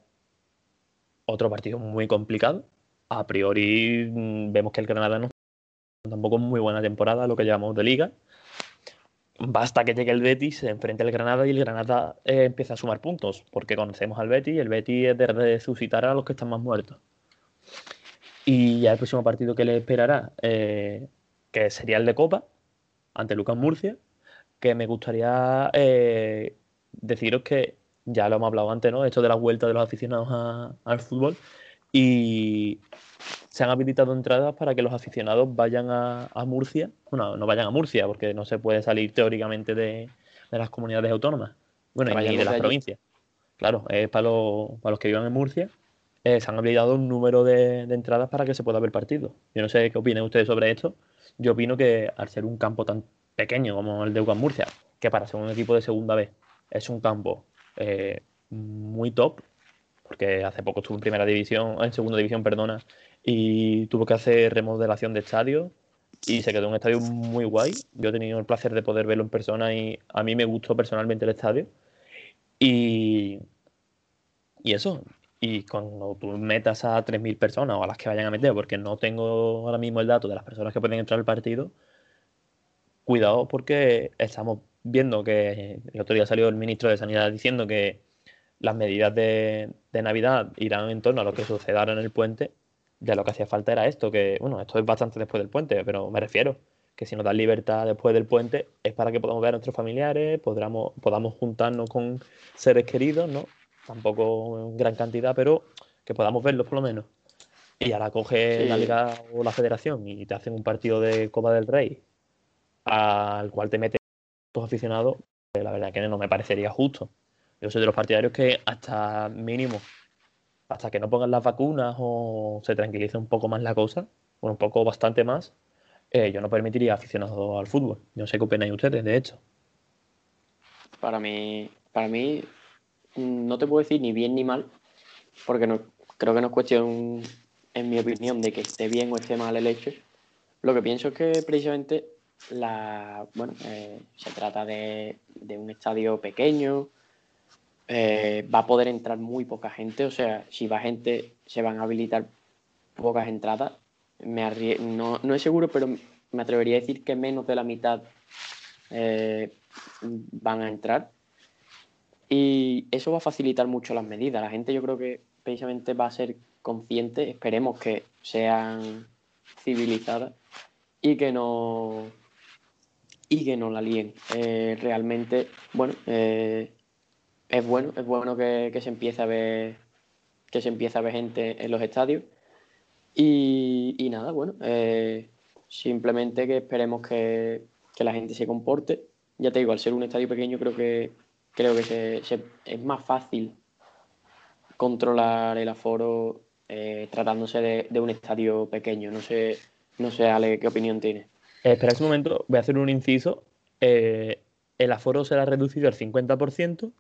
Otro partido muy complicado. A priori, mm, vemos que el Granada no tampoco es muy buena temporada, lo que llamamos de liga. Basta que llegue el Betis, se enfrente al Granada y el Granada eh, empieza a sumar puntos, porque conocemos al Betis y el Betis es de resucitar a los que están más muertos. Y ya el próximo partido que le esperará, eh, que sería el de Copa, ante Lucas Murcia, que me gustaría eh, deciros que ya lo hemos hablado antes, ¿no? Esto de la vuelta de los aficionados al fútbol y se han habilitado entradas para que los aficionados vayan a, Murcia, bueno, no vayan a Murcia porque no se puede salir teóricamente de, las comunidades autónomas, bueno, y de las provincias. Claro, es para, para los que vivan en Murcia, eh, se han habilitado un número de, de, entradas para que se pueda ver partido. Yo no sé qué opinan ustedes sobre esto. Yo opino que al ser un campo tan pequeño como el de UCAM Murcia, que para ser un equipo de segunda vez es un campo eh, muy top, porque hace poco estuvo en primera división, en segunda división, perdona, y tuvo que hacer remodelación de estadio y se quedó un estadio muy guay. Yo he tenido el placer de poder verlo en persona y a mí me gustó personalmente el estadio. Y, y eso, y cuando tú metas a 3.000 personas o a las que vayan a meter, porque no tengo ahora mismo el dato de las personas que pueden entrar al partido, cuidado porque estamos viendo que el otro día salió el ministro de Sanidad diciendo que las medidas de, Navidad irán en torno a lo que sucederá en el puente, ya lo que hacía falta era esto, que bueno, esto es bastante después del puente, pero me refiero que si nos dan libertad después del puente es para que podamos ver a nuestros familiares, podamos, podamos juntarnos con seres queridos, ¿no? Tampoco en gran cantidad, pero que podamos verlos por lo menos. Y ahora coge la liga o la federación y te hacen un partido de Copa del Rey al cual te meten aficionados, la verdad que no me parecería justo. Yo soy de los partidarios que hasta mínimo, hasta que no pongan las vacunas o se tranquilice un poco más la cosa, un poco bastante más, eh, yo no permitiría aficionados al fútbol. Yo no sé qué opinan ustedes, de hecho. Para mí, para mí, no te puedo decir ni bien ni mal, porque no, creo que no es cuestión, en mi opinión, de que esté bien o esté mal el hecho. Lo que pienso es que precisamente la, bueno, eh, se trata de, un estadio pequeño, eh, va a poder entrar muy poca gente, o sea, si va gente, se van a habilitar pocas entradas. No, no es seguro, pero me atrevería a decir que menos de la mitad eh, van a entrar. Y eso va a facilitar mucho las medidas. La gente yo creo que precisamente va a ser consciente, esperemos que sean civilizadas y que no y que la líen. Eh, realmente, bueno, es bueno, es bueno que, que, se empiece a ver que se empiece a ver gente en los estadios. Y, y nada, bueno, eh, simplemente que esperemos que, que, la gente se comporte. Ya te digo, al ser un estadio pequeño creo que creo que se, es más fácil controlar el aforo eh, tratándose de, de, un estadio pequeño. No sé, no sé, Ale, qué opinión tienes. Eh, espera un momento, voy a hacer un inciso. Eh, el aforo será reducido al 50%.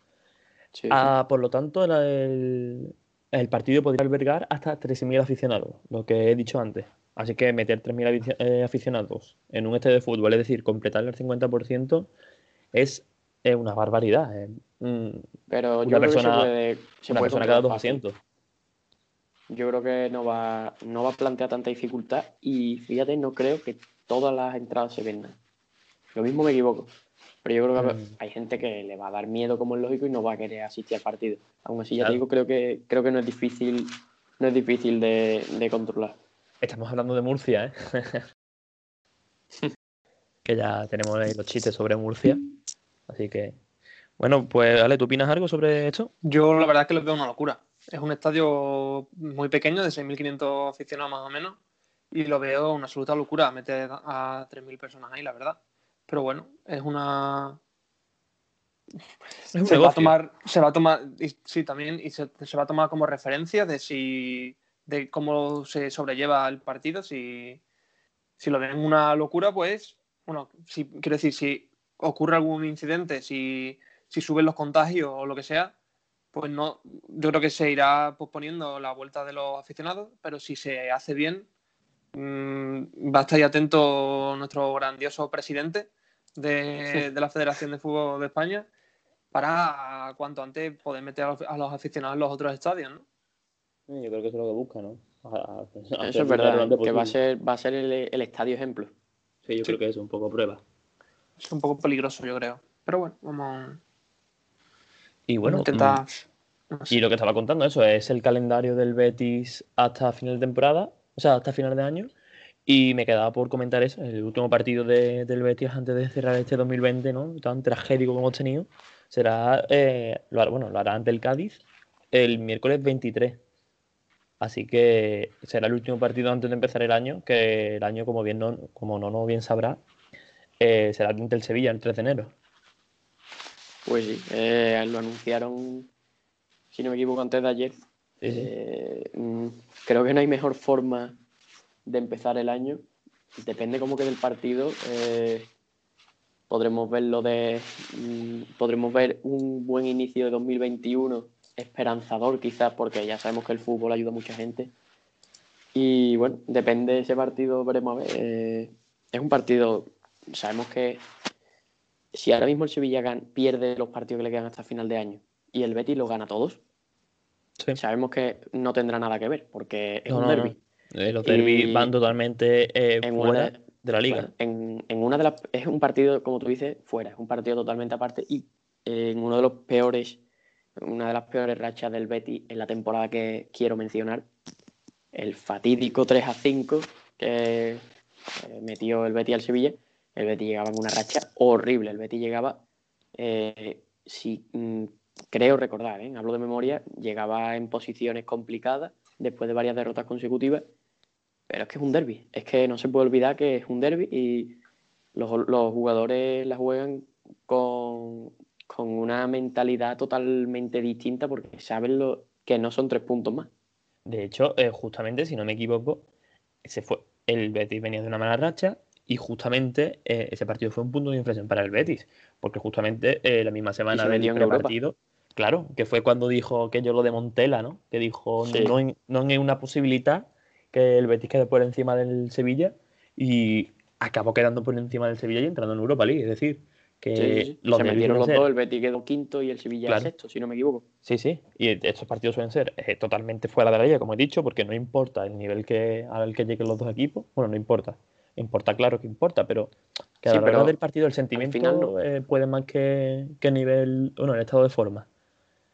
Sí, ah, por lo tanto, el, el, partido podría albergar hasta 13.000 aficionados, lo que he dicho antes. Así que meter 3.000 eh, aficionados en un estadio de fútbol, es decir, completar el 50%, es, es una barbaridad. Eh. Pero una yo persona, creo que se puede, se una puede persona cada dos asientos. Yo creo que no va, no va a plantear tanta dificultad y fíjate, no creo que todas las entradas se vendan. Lo mismo me equivoco. Pero yo creo que mm. hay gente que le va a dar miedo, como es lógico, y no va a querer asistir al partido. Aún así, ya claro. te digo, creo que, creo que no es difícil, no es difícil de, de controlar. Estamos hablando de Murcia, ¿eh? (laughs) que ya tenemos ahí los chistes sobre Murcia. Así que. Bueno, pues Ale, ¿tú opinas algo sobre esto? Yo la verdad es que lo veo una locura. Es un estadio muy pequeño, de 6.500 aficionados más o menos, y lo veo una absoluta locura meter a 3.000 personas ahí, la verdad. Pero bueno, es una. Es se, va a tomar, se va a tomar, y, sí, también, y se, se, va a tomar como referencia de si de cómo se sobrelleva el partido. Si, si lo ven una locura, pues, bueno, si, quiero decir, si ocurre algún incidente, si, si suben los contagios o lo que sea, pues no, yo creo que se irá posponiendo la vuelta de los aficionados, pero si se hace bien, mmm, va a estar ahí atento nuestro grandioso presidente de, de, la Federación de Fútbol de España para cuanto antes poder meter a los aficionados en los otros estadios, ¿no? Yo creo que eso es lo que busca, ¿no? A, a eso es verdad, que va a ser, va a ser el, el estadio ejemplo. Sí, yo sí. creo que es un poco prueba. Es un poco peligroso, yo creo. Pero bueno, vamos. Y bueno, intentar... no sé. y lo que estaba contando, eso es el calendario del Betis hasta final de temporada, o sea, hasta final de año. Y me quedaba por comentar eso, el último partido de, del Betis antes de cerrar este 2020, ¿no? Tan tragédico como hemos tenido, será, eh, lo, bueno, lo hará ante el Cádiz el miércoles 23. Así que será el último partido antes de empezar el año, que el año, como bien no, como no, no bien sabrá, eh, será ante el Sevilla el 3 de enero. Pues sí, eh, lo anunciaron, si no me equivoco, antes de ayer. Sí, sí. Eh, creo que no hay mejor forma de empezar el año. Depende cómo quede el partido. Eh, podremos verlo de. Mm, podremos ver un buen inicio de 2021 esperanzador, quizás, porque ya sabemos que el fútbol ayuda a mucha gente. Y bueno, depende de ese partido, veremos a ver. Eh, es un partido. Sabemos que si ahora mismo el Sevilla gana, pierde los partidos que le quedan hasta final de año y el Betis los gana todos, sí. sabemos que no tendrá nada que ver, porque es no, un no, derby. No. Eh, los derbis van totalmente eh, en fuera una, de la liga. Bueno, en, en, una de las es un partido, como tú dices, fuera, es un partido totalmente aparte y eh, en uno de los peores, una de las peores rachas del Betis en la temporada que quiero mencionar, el fatídico 3 a 5 que eh, metió el Betis al Sevilla. El Betis llegaba en una racha horrible. El Betis llegaba, eh, si mm, creo recordar, ¿eh? hablo de memoria, llegaba en posiciones complicadas después de varias derrotas consecutivas. Pero es que es un derby. Es que no se puede olvidar que es un derby y los, los jugadores la juegan con, con, una mentalidad totalmente distinta porque saben lo, que no son tres puntos más. De hecho, eh, justamente, si no me equivoco, se fue, el Betis venía de una mala racha, y justamente eh, ese partido fue un punto de inflexión para el Betis, porque justamente eh, la misma semana del partido, claro, que fue cuando dijo que yo lo de Montela, ¿no? Que dijo sí. no, no es una posibilidad que el Betis quede por encima del Sevilla y acabó quedando por encima del Sevilla y entrando en Europa League, es decir, que sí, sí. los se metieron los ser... dos, el Betis quedó quinto y el Sevilla claro. sexto, si no me equivoco. Sí, sí, y estos partidos suelen ser eh, totalmente fuera de la liga, como he dicho, porque no importa el nivel que, al que lleguen los dos equipos, bueno, no importa, importa, claro que importa, pero que a sí, la hora del partido el sentimiento no. eh, puede más que, que nivel, bueno, el estado de forma.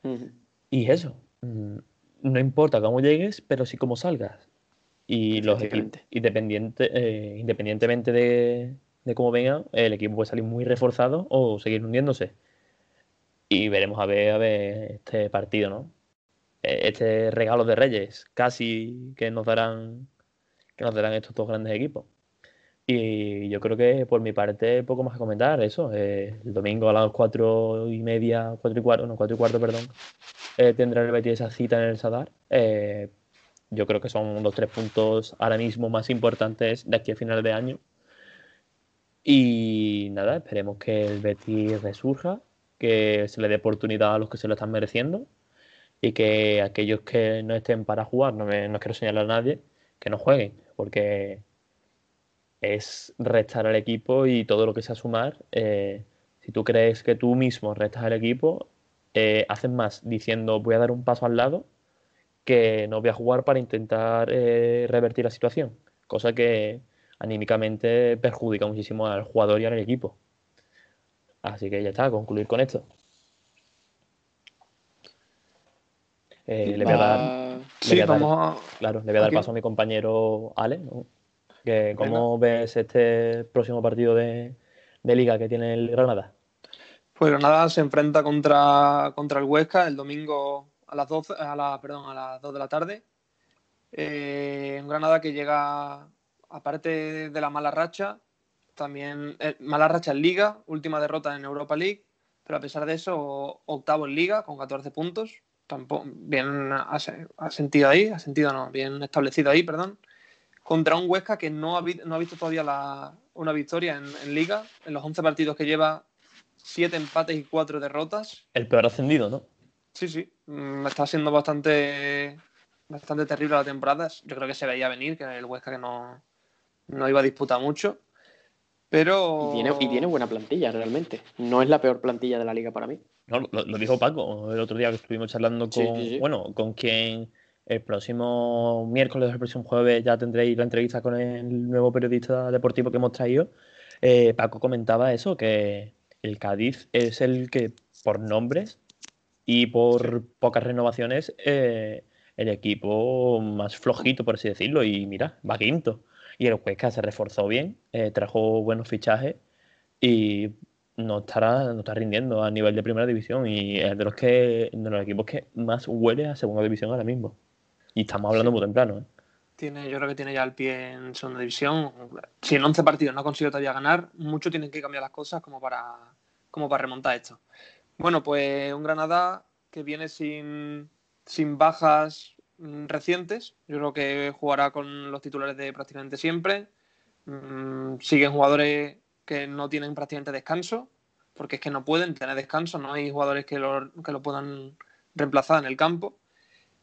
Uh -huh. Y eso, mm, no importa cómo llegues, pero sí cómo salgas. Y los equipos, independiente, eh, independientemente de, de cómo venga, el equipo puede salir muy reforzado o seguir hundiéndose. Y veremos a ver, a ver este partido, ¿no? Eh, este regalo de Reyes, casi que nos darán que nos darán estos dos grandes equipos. Y yo creo que por mi parte poco más a comentar eso. Eh, el domingo a las cuatro y media, cuatro y cuarto, no, cuatro y cuarto, perdón, eh, tendrá el Betis esa cita en el Sadar. Eh, yo creo que son los tres puntos ahora mismo más importantes de aquí a final de año. Y nada, esperemos que el Betis resurja, que se le dé oportunidad a los que se lo están mereciendo y que aquellos que no estén para jugar, no, me, no quiero señalar a nadie, que no jueguen, porque es restar al equipo y todo lo que sea sumar. Eh, si tú crees que tú mismo restas al equipo, eh, haces más diciendo voy a dar un paso al lado que no voy a jugar para intentar eh, revertir la situación, cosa que anímicamente perjudica muchísimo al jugador y al equipo. Así que ya está, concluir con esto. Eh, le voy a dar, le Sí, voy a dar- vamos a... claro, le voy a dar aquí. paso a mi compañero Ale. ¿no? Que, ¿Cómo ves este próximo partido de, de liga que tiene el Granada? Pues Granada se enfrenta contra, contra el Huesca el domingo a las 12, a la, perdón, a las 2 de la tarde. Eh, un Granada que llega, aparte de la mala racha, también eh, mala racha en Liga, última derrota en Europa League, pero a pesar de eso, octavo en Liga con 14 puntos. Tampoco, bien ase- asentido ahí, asentido no, bien establecido ahí, perdón. Contra un Huesca que no ha, no ha visto todavía la- una victoria en, en Liga. En los 11 partidos que lleva, siete empates y cuatro derrotas. El peor ascendido, ¿no? Sí, sí. Mm, Está siendo bastante, bastante terrible la temporada. Yo creo que se veía venir, que el Huesca que no, no iba a disputar mucho. Pero. Y tiene, y tiene buena plantilla, realmente. No es la peor plantilla de la liga para mí. No, lo, lo dijo Paco el otro día que estuvimos charlando Sí, con, sí, sí. bueno, con quien el próximo miércoles o el próximo jueves ya tendréis la entrevista con el nuevo periodista deportivo que hemos traído. Eh, Paco comentaba eso, que el Cádiz es el que por nombres y por pocas renovaciones eh, el equipo más flojito, por así decirlo, y mira, va quinto. Y el Huesca se reforzó bien, eh, trajo buenos fichajes y no estará, no está rindiendo a nivel de primera división y es de los que de los equipos que más huele a segunda división ahora mismo. Y estamos hablando muy temprano. ¿eh? Tiene, yo creo que tiene ya el pie en segunda división. Si en 11 partidos no ha conseguido todavía ganar, mucho tienen que cambiar las cosas como para, como para remontar esto. Bueno, pues un Granada que viene sin, sin bajas mm, recientes. Yo creo que jugará con los titulares de prácticamente siempre. Mm, siguen jugadores que no tienen prácticamente descanso, porque es que no pueden tener descanso, no hay jugadores que lo, que lo puedan reemplazar en el campo.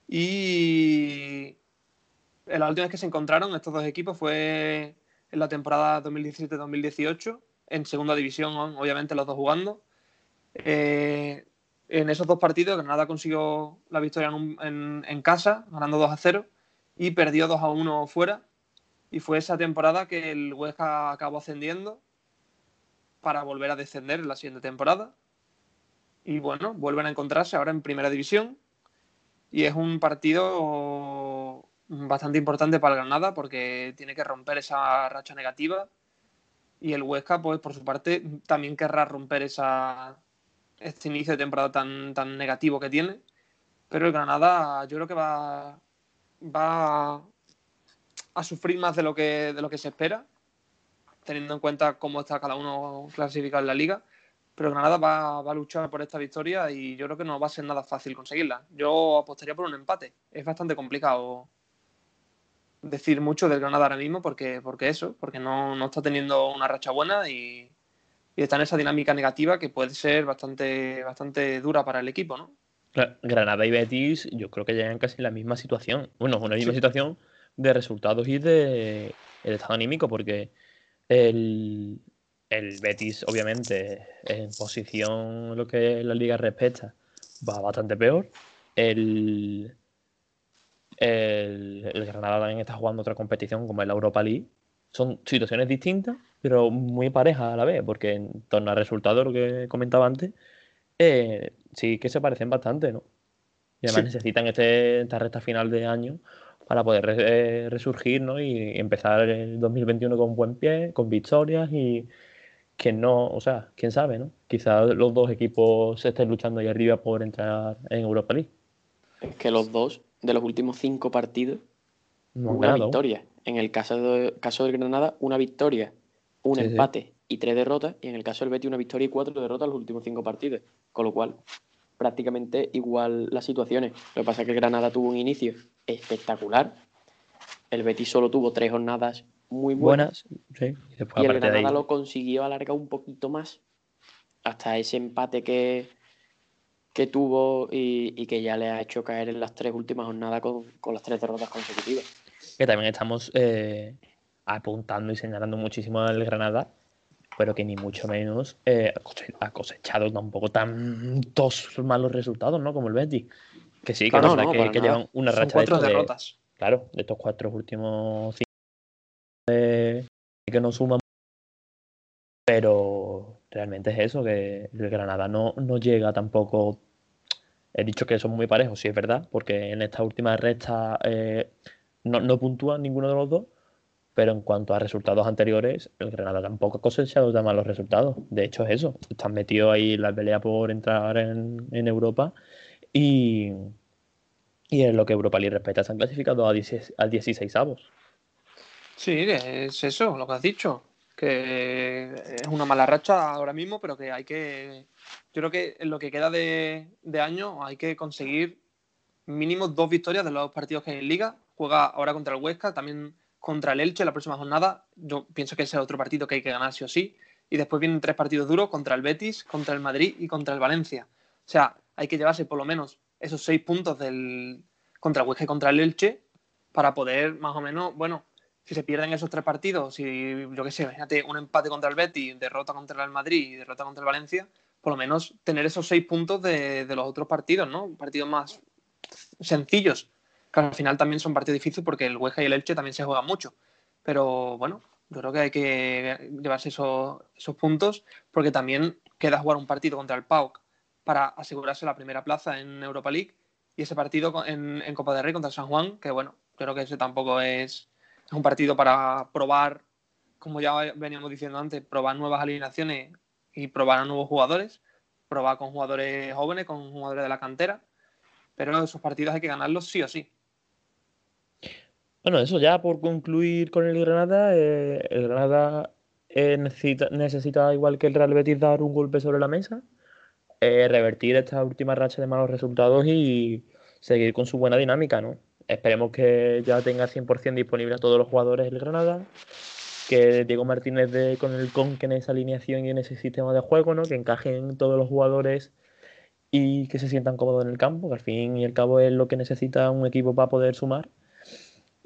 Y la última vez que se encontraron estos dos equipos fue en la temporada 2017-2018, en segunda división, obviamente los dos jugando. Eh, en esos dos partidos, Granada consiguió la victoria en, casa, ganando 2 a 0, y perdió 2 a 1 fuera. Y fue esa temporada que el Huesca acabó ascendiendo para volver a descender en la siguiente temporada. Y bueno, vuelven a encontrarse ahora en primera división. Y es un partido bastante importante para el Granada porque tiene que romper esa racha negativa. Y el Huesca, pues por su parte, también querrá romper esa, este inicio de temporada tan, tan negativo que tiene. Pero el Granada yo creo que va, va a sufrir más de lo que, de lo que se espera, teniendo en cuenta cómo está cada uno clasificado en la liga. Pero Granada va, va a luchar por esta victoria y yo creo que no va a ser nada fácil conseguirla. Yo apostaría por un empate. Es bastante complicado decir mucho del Granada ahora mismo porque, porque eso, porque no, no está teniendo una racha buena y, y está en esa dinámica negativa que puede ser bastante, bastante dura para el equipo, ¿no? Granada y Betis, yo creo que llegan casi en la misma situación. Bueno, una misma Sí. situación de resultados y de el estado anímico, porque el, el Betis, obviamente, en posición lo que la liga respecta, va bastante peor. El, el, el Granada también está jugando otra competición como es la Europa League. Son situaciones distintas, pero muy parejas a la vez, porque en torno al resultado, lo que comentaba antes, eh, sí que se parecen bastante, ¿no? Y además Sí. necesitan este, esta recta final de año para poder eh, resurgir ¿no? y empezar el 2021 con buen pie, con victorias y que no, o sea, quién sabe, ¿no? Quizás los dos equipos se estén luchando ahí arriba por entrar en Europa League. Es que los dos, de los últimos cinco partidos, No una ganado. victoria. En el caso, de, caso del Granada, una victoria, un Sí, sí. empate y tres derrotas. Y en el caso del Betis, una victoria y cuatro derrotas en los últimos cinco partidos. Con lo cual, prácticamente igual las situaciones. Lo que pasa es que el Granada tuvo un inicio espectacular. El Betis solo tuvo tres jornadas muy buenas. Buenas, sí. Y después, y el aparte de ahí, Granada lo consiguió alargar un poquito más hasta ese empate que, que tuvo y, y que ya le ha hecho caer en las tres últimas jornadas con, con las tres derrotas consecutivas. que también estamos eh, apuntando y señalando muchísimo al Granada, pero que ni mucho menos eh, ha cose- ha cosechado tampoco tantos malos resultados, ¿no? Como el Betis. Que sí, que, no, que, que llevan una Son racha de, cuatro de- derrotas. claro, de estos cuatro últimos cinco de- que no suman. Pero realmente es eso, que el Granada no, no llega tampoco. He dicho que son muy parejos, sí es verdad, porque en esta última recta eh, no, no puntúan ninguno de los dos, pero en cuanto a resultados anteriores, el Granada tampoco ha cosechado tan malos resultados. De hecho, es eso, están metidos ahí en la pelea por entrar en, Europa y, y en lo que Europa League respecta, se han clasificado a 16, a 16 avos. Sí, que es eso, lo que has dicho. Que es una mala racha ahora mismo, pero que hay que. Yo creo que en lo que queda de, de año hay que conseguir mínimo dos victorias de los partidos que hay en Liga. Juega ahora contra el Huesca, también contra el Elche la próxima jornada. Yo pienso que ese es otro partido que hay que ganar sí o sí. Y después vienen tres partidos duros contra el Betis, contra el Madrid y contra el Valencia. O sea, hay que llevarse por lo menos esos seis puntos del, contra el Huesca y contra el Elche para poder más o menos, bueno, si se pierden esos tres partidos, si yo qué sé, imagínate un empate contra el Betis, derrota contra el Madrid y derrota contra el Valencia, por lo menos tener esos seis puntos de, de los otros partidos, ¿no? Partidos más sencillos, que al final también son partidos difíciles porque el Huesca y el Elche también se juegan mucho. Pero bueno, yo creo que hay que llevarse esos, puntos porque también queda jugar un partido contra el PAOK para asegurarse la primera plaza en Europa League y ese partido en, Copa del Rey contra San Juan, que bueno, creo que ese tampoco es, es un partido para probar, como ya veníamos diciendo antes, probar nuevas alineaciones y probar a nuevos jugadores, probar con jugadores jóvenes, con jugadores de la cantera, pero esos partidos hay que ganarlos sí o sí. Bueno, eso ya por concluir con el Granada, eh, el Granada eh, necesita, necesita, igual que el Real Betis, dar un golpe sobre la mesa, eh, revertir esta última racha de malos resultados y seguir con su buena dinámica, ¿no? Esperemos que ya tenga 100% disponible a todos los jugadores el Granada, que Diego Martínez dé con el con que en esa alineación y en ese sistema de juego, ¿no? Que encajen todos los jugadores y que se sientan cómodos en el campo, que al fin y al cabo es lo que necesita un equipo para poder sumar.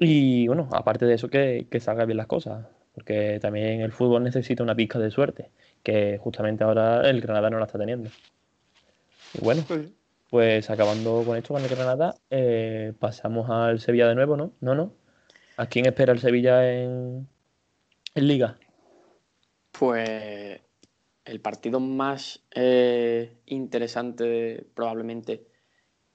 Y bueno, aparte de eso, que, que salgan bien las cosas, porque también el fútbol necesita una pizca de suerte, que justamente ahora el Granada no la está teniendo. Y bueno, pues acabando con esto con el Granada, eh, pasamos al Sevilla de nuevo, ¿no? No, no. ¿A quién espera el Sevilla en, en Liga? Pues el partido más eh, interesante probablemente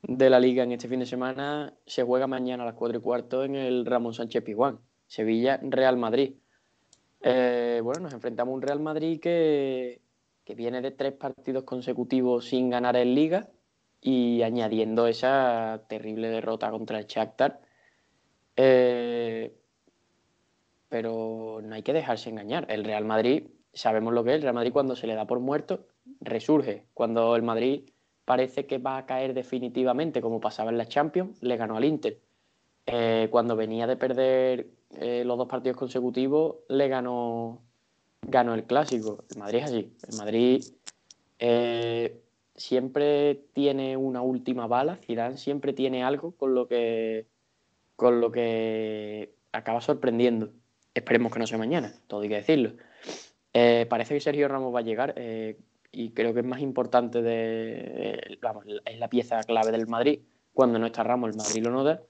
de la liga en este fin de semana se juega mañana a las 4 y cuarto en el Ramón Sánchez Pizjuán, Sevilla-Real Madrid. Eh, bueno, nos enfrentamos a un Real Madrid que, que viene de tres partidos consecutivos sin ganar en liga y añadiendo esa terrible derrota contra el Shakhtar. Eh, pero no hay que dejarse engañar. El Real Madrid, sabemos lo que es, el Real Madrid cuando se le da por muerto, resurge. Cuando el Madrid parece que va a caer definitivamente, como pasaba en la Champions, le ganó al Inter. Eh, cuando venía de perder eh, los dos partidos consecutivos, le ganó, ganó el clásico. El Madrid es así. El Madrid eh, siempre tiene una última bala. Zidane siempre tiene algo con lo que, con lo que acaba sorprendiendo. Esperemos que no sea mañana, todo hay que decirlo. Parece que Sergio Ramos va a llegar y creo que es más importante de, eh, vamos, es la pieza clave del Madrid. Cuando no está Ramos, el Madrid lo nota.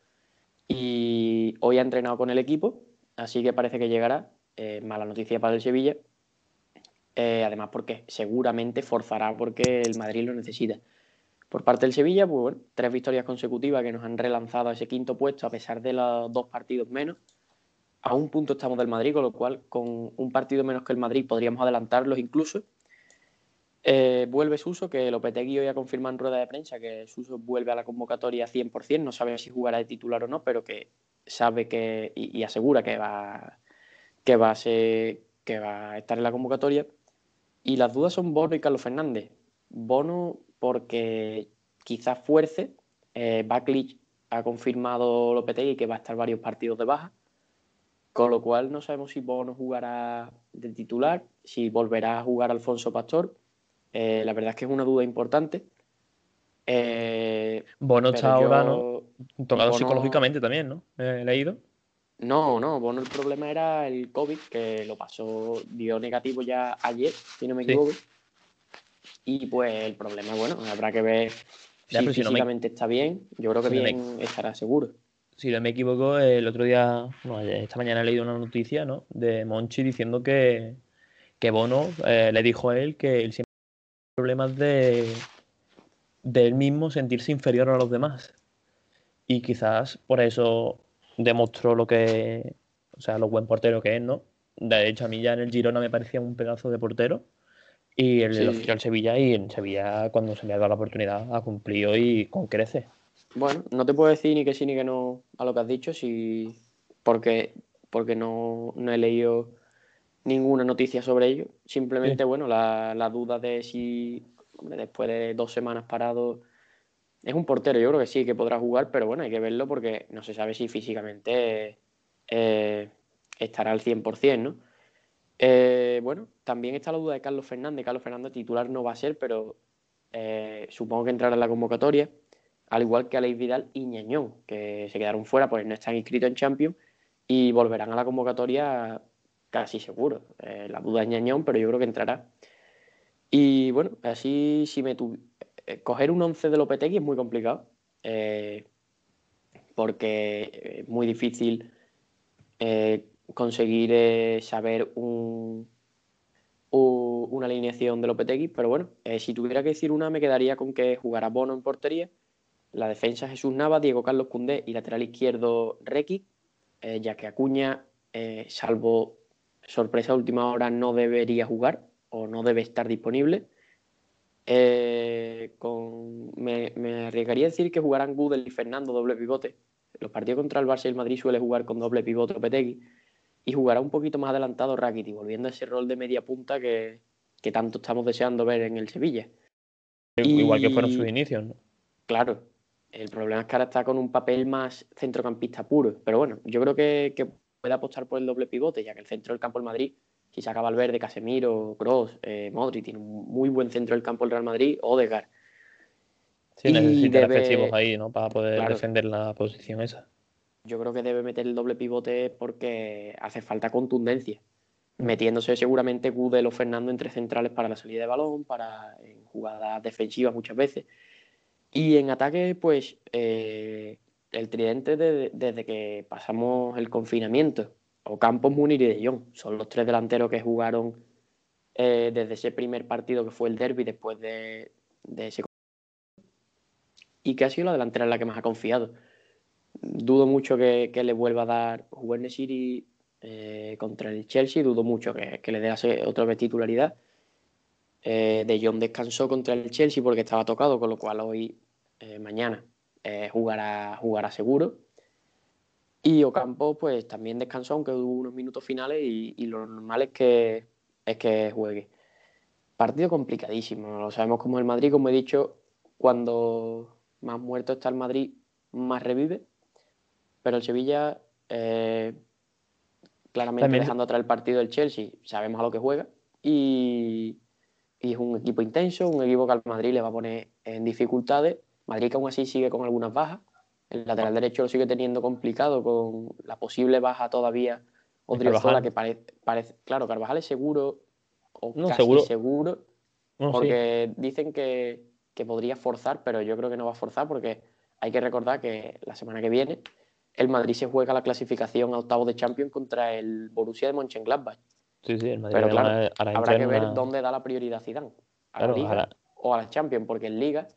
Y hoy ha entrenado con el equipo, así que parece que llegará. Eh, mala noticia para el Sevilla. Eh, además, porque seguramente forzará porque el Madrid lo necesita. Por parte del Sevilla, pues bueno, tres victorias consecutivas que nos han relanzado a ese quinto puesto a pesar de los dos partidos menos. A un punto estamos del Madrid, con lo cual con un partido menos que el Madrid podríamos adelantarlos incluso. Eh, vuelve Suso, que Lopetegui hoy ha confirmado en rueda de prensa que Suso vuelve a la convocatoria 100%, no sabe si jugará de titular o no, pero que sabe que y, y asegura que va, que, va a ser, que va a estar en la convocatoria. Y las dudas son Bono y Carlos Fernández. Bono porque quizás fuerce, eh, Backlich ha confirmado Lopetegui que va a estar varios partidos de baja, con lo cual no sabemos si Bono jugará de titular, si volverá a jugar Alfonso Pastor. Eh, la verdad es que es una duda importante. Eh, Bono está ahora, yo- ¿no? Tocado Bono- psicológicamente también, ¿no? He leído. No, no, Bono el problema era el COVID, que lo pasó, dio negativo ya ayer, si no me Sí. equivoco. Y pues el problema, bueno, habrá que ver Ya, si pero si no me- físicamente está bien. Yo creo que si no me- bien estará seguro. Si no me equivoco, el otro día, no, esta mañana he leído una noticia, ¿no? De Monchi diciendo que, que Bono eh, le dijo a él que él siempre problemas de, de él mismo sentirse inferior a los demás. Y quizás por eso demostró lo que, o sea, lo buen portero que es, ¿no? De hecho, a mí ya en el Girona me parecía un pedazo de portero. Y él lo fichó al Sevilla y en Sevilla, cuando se le ha dado la oportunidad, ha cumplido y con crece. Bueno, no te puedo decir ni que sí ni que no a lo que has dicho, si... porque, porque no, no he leído ninguna noticia sobre ello. Simplemente, bueno, la, la duda de si hombre, después de dos semanas parado es un portero, yo creo que sí, que podrá jugar, pero bueno, hay que verlo porque no se sabe si físicamente eh, estará al 100%, ¿no? Eh, bueno, también está la duda de Carlos Fernández. Carlos Fernández titular no va a ser, pero eh, supongo que entrará en la convocatoria al igual que Aleix Vidal y Ñañón, que se quedaron fuera, pues no están inscritos en Champions y volverán a la convocatoria casi seguro. Eh, la duda es Ñañón, pero yo creo que entrará. Y bueno, así si me tu... eh, coger un 11 de Lopetegui es muy complicado, eh, porque es muy difícil conseguir saber un, u- una alineación de Lopetegui, pero bueno, si tuviera que decir una, me quedaría con que jugará Bono en portería, la defensa Jesús Nava, Diego Carlos Cundé y lateral izquierdo Requi, ya que Acuña, salvo sorpresa de última hora, no debería jugar o no debe estar disponible. Eh, con, me, me arriesgaría a decir que jugarán Gudel y Fernando doble pivote. Los partidos contra el Barça y el Madrid suele jugar con doble pivote Lopetegui y jugará un poquito más adelantado Rakitic, volviendo a ese rol de media punta que, que tanto estamos deseando ver en el Sevilla. Igual que fueron sus inicios, ¿no? Claro, el problema es que ahora está con un papel más centrocampista puro, pero bueno, yo creo que, que puede apostar por el doble pivote, ya que el centro del campo del Madrid, si saca Valverde, Casemiro, Kroos, eh, Modric, tiene un muy buen centro del campo el Real Madrid, Odegaard. Sí, Y necesita debe- efectivos ahí, ¿no? Para poder Claro. defender la posición esa. Yo creo que debe meter el doble pivote porque hace falta contundencia, metiéndose seguramente Gudel o Fernando entre centrales para la salida de balón, para en jugadas defensivas muchas veces. Y en ataque, pues eh, el tridente de- desde que pasamos el confinamiento, Ocampos, Munir y De Jong, son los tres delanteros que jugaron eh, desde ese primer partido que fue el derby después de, de ese y que ha sido la delantera en la que más ha confiado. Dudo mucho que, le vuelva a dar en City eh, contra el Chelsea, dudo mucho que, le dé otra vez titularidad. Eh, de Jong descansó contra el Chelsea porque estaba tocado, con lo cual hoy, eh, mañana, eh, jugará, jugará seguro. Y Ocampo, pues también descansó, aunque hubo unos minutos finales, y, y lo normal es que, es que juegue. Partido complicadísimo, lo sabemos como el Madrid, como he dicho, cuando más muerto está el Madrid, más revive. Pero el Sevilla, eh, claramente También- dejando atrás el partido del Chelsea, sabemos a lo que juega. Y, y es un equipo intenso, un equipo que al Madrid le va a poner en dificultades. Madrid que aún así sigue con algunas bajas. El lateral derecho lo sigue teniendo complicado con la posible baja todavía. Odriozola, que parece, parece. Claro, Carvajal es seguro, o No, casi seguro. seguro, Bueno, sí. porque dicen que, que podría forzar, pero yo creo que no va a forzar porque hay que recordar que la semana que viene el Madrid se juega la clasificación a octavos de Champions contra el Borussia de Mönchengladbach. Sí, sí, el Madrid Pero claro, Habrá que ver una- dónde da la prioridad Zidane, a Claro, la Liga o a la Champions, porque en Liga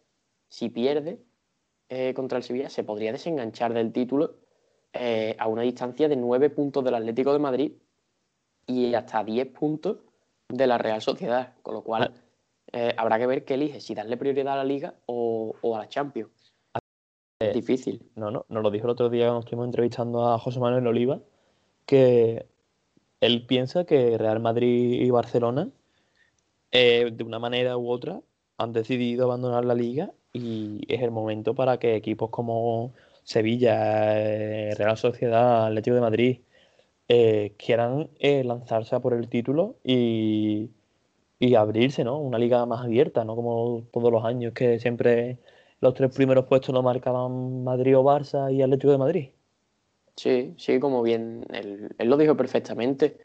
si pierde eh, contra el Sevilla, se podría desenganchar del título eh, a una distancia de 9 puntos del Atlético de Madrid y hasta 10 puntos de la Real Sociedad. Con lo cual, eh, habrá que ver qué elige, si darle prioridad a la Liga o, o a la Champions. Es difícil. No, no, nos lo dijo el otro día cuando estuvimos entrevistando a José Manuel Oliva, que él piensa que Real Madrid y Barcelona, eh, de una manera u otra, han decidido abandonar la liga y es el momento para que equipos como Sevilla, eh, Real Sociedad, Atlético de Madrid, eh, quieran eh, lanzarse a por el título y, y abrirse, ¿no? Una liga más abierta, ¿no? Como todos los años que siempre los tres primeros puestos lo marcaban Madrid o Barça y Atlético de Madrid. Sí, sí, como bien, él, él lo dijo perfectamente.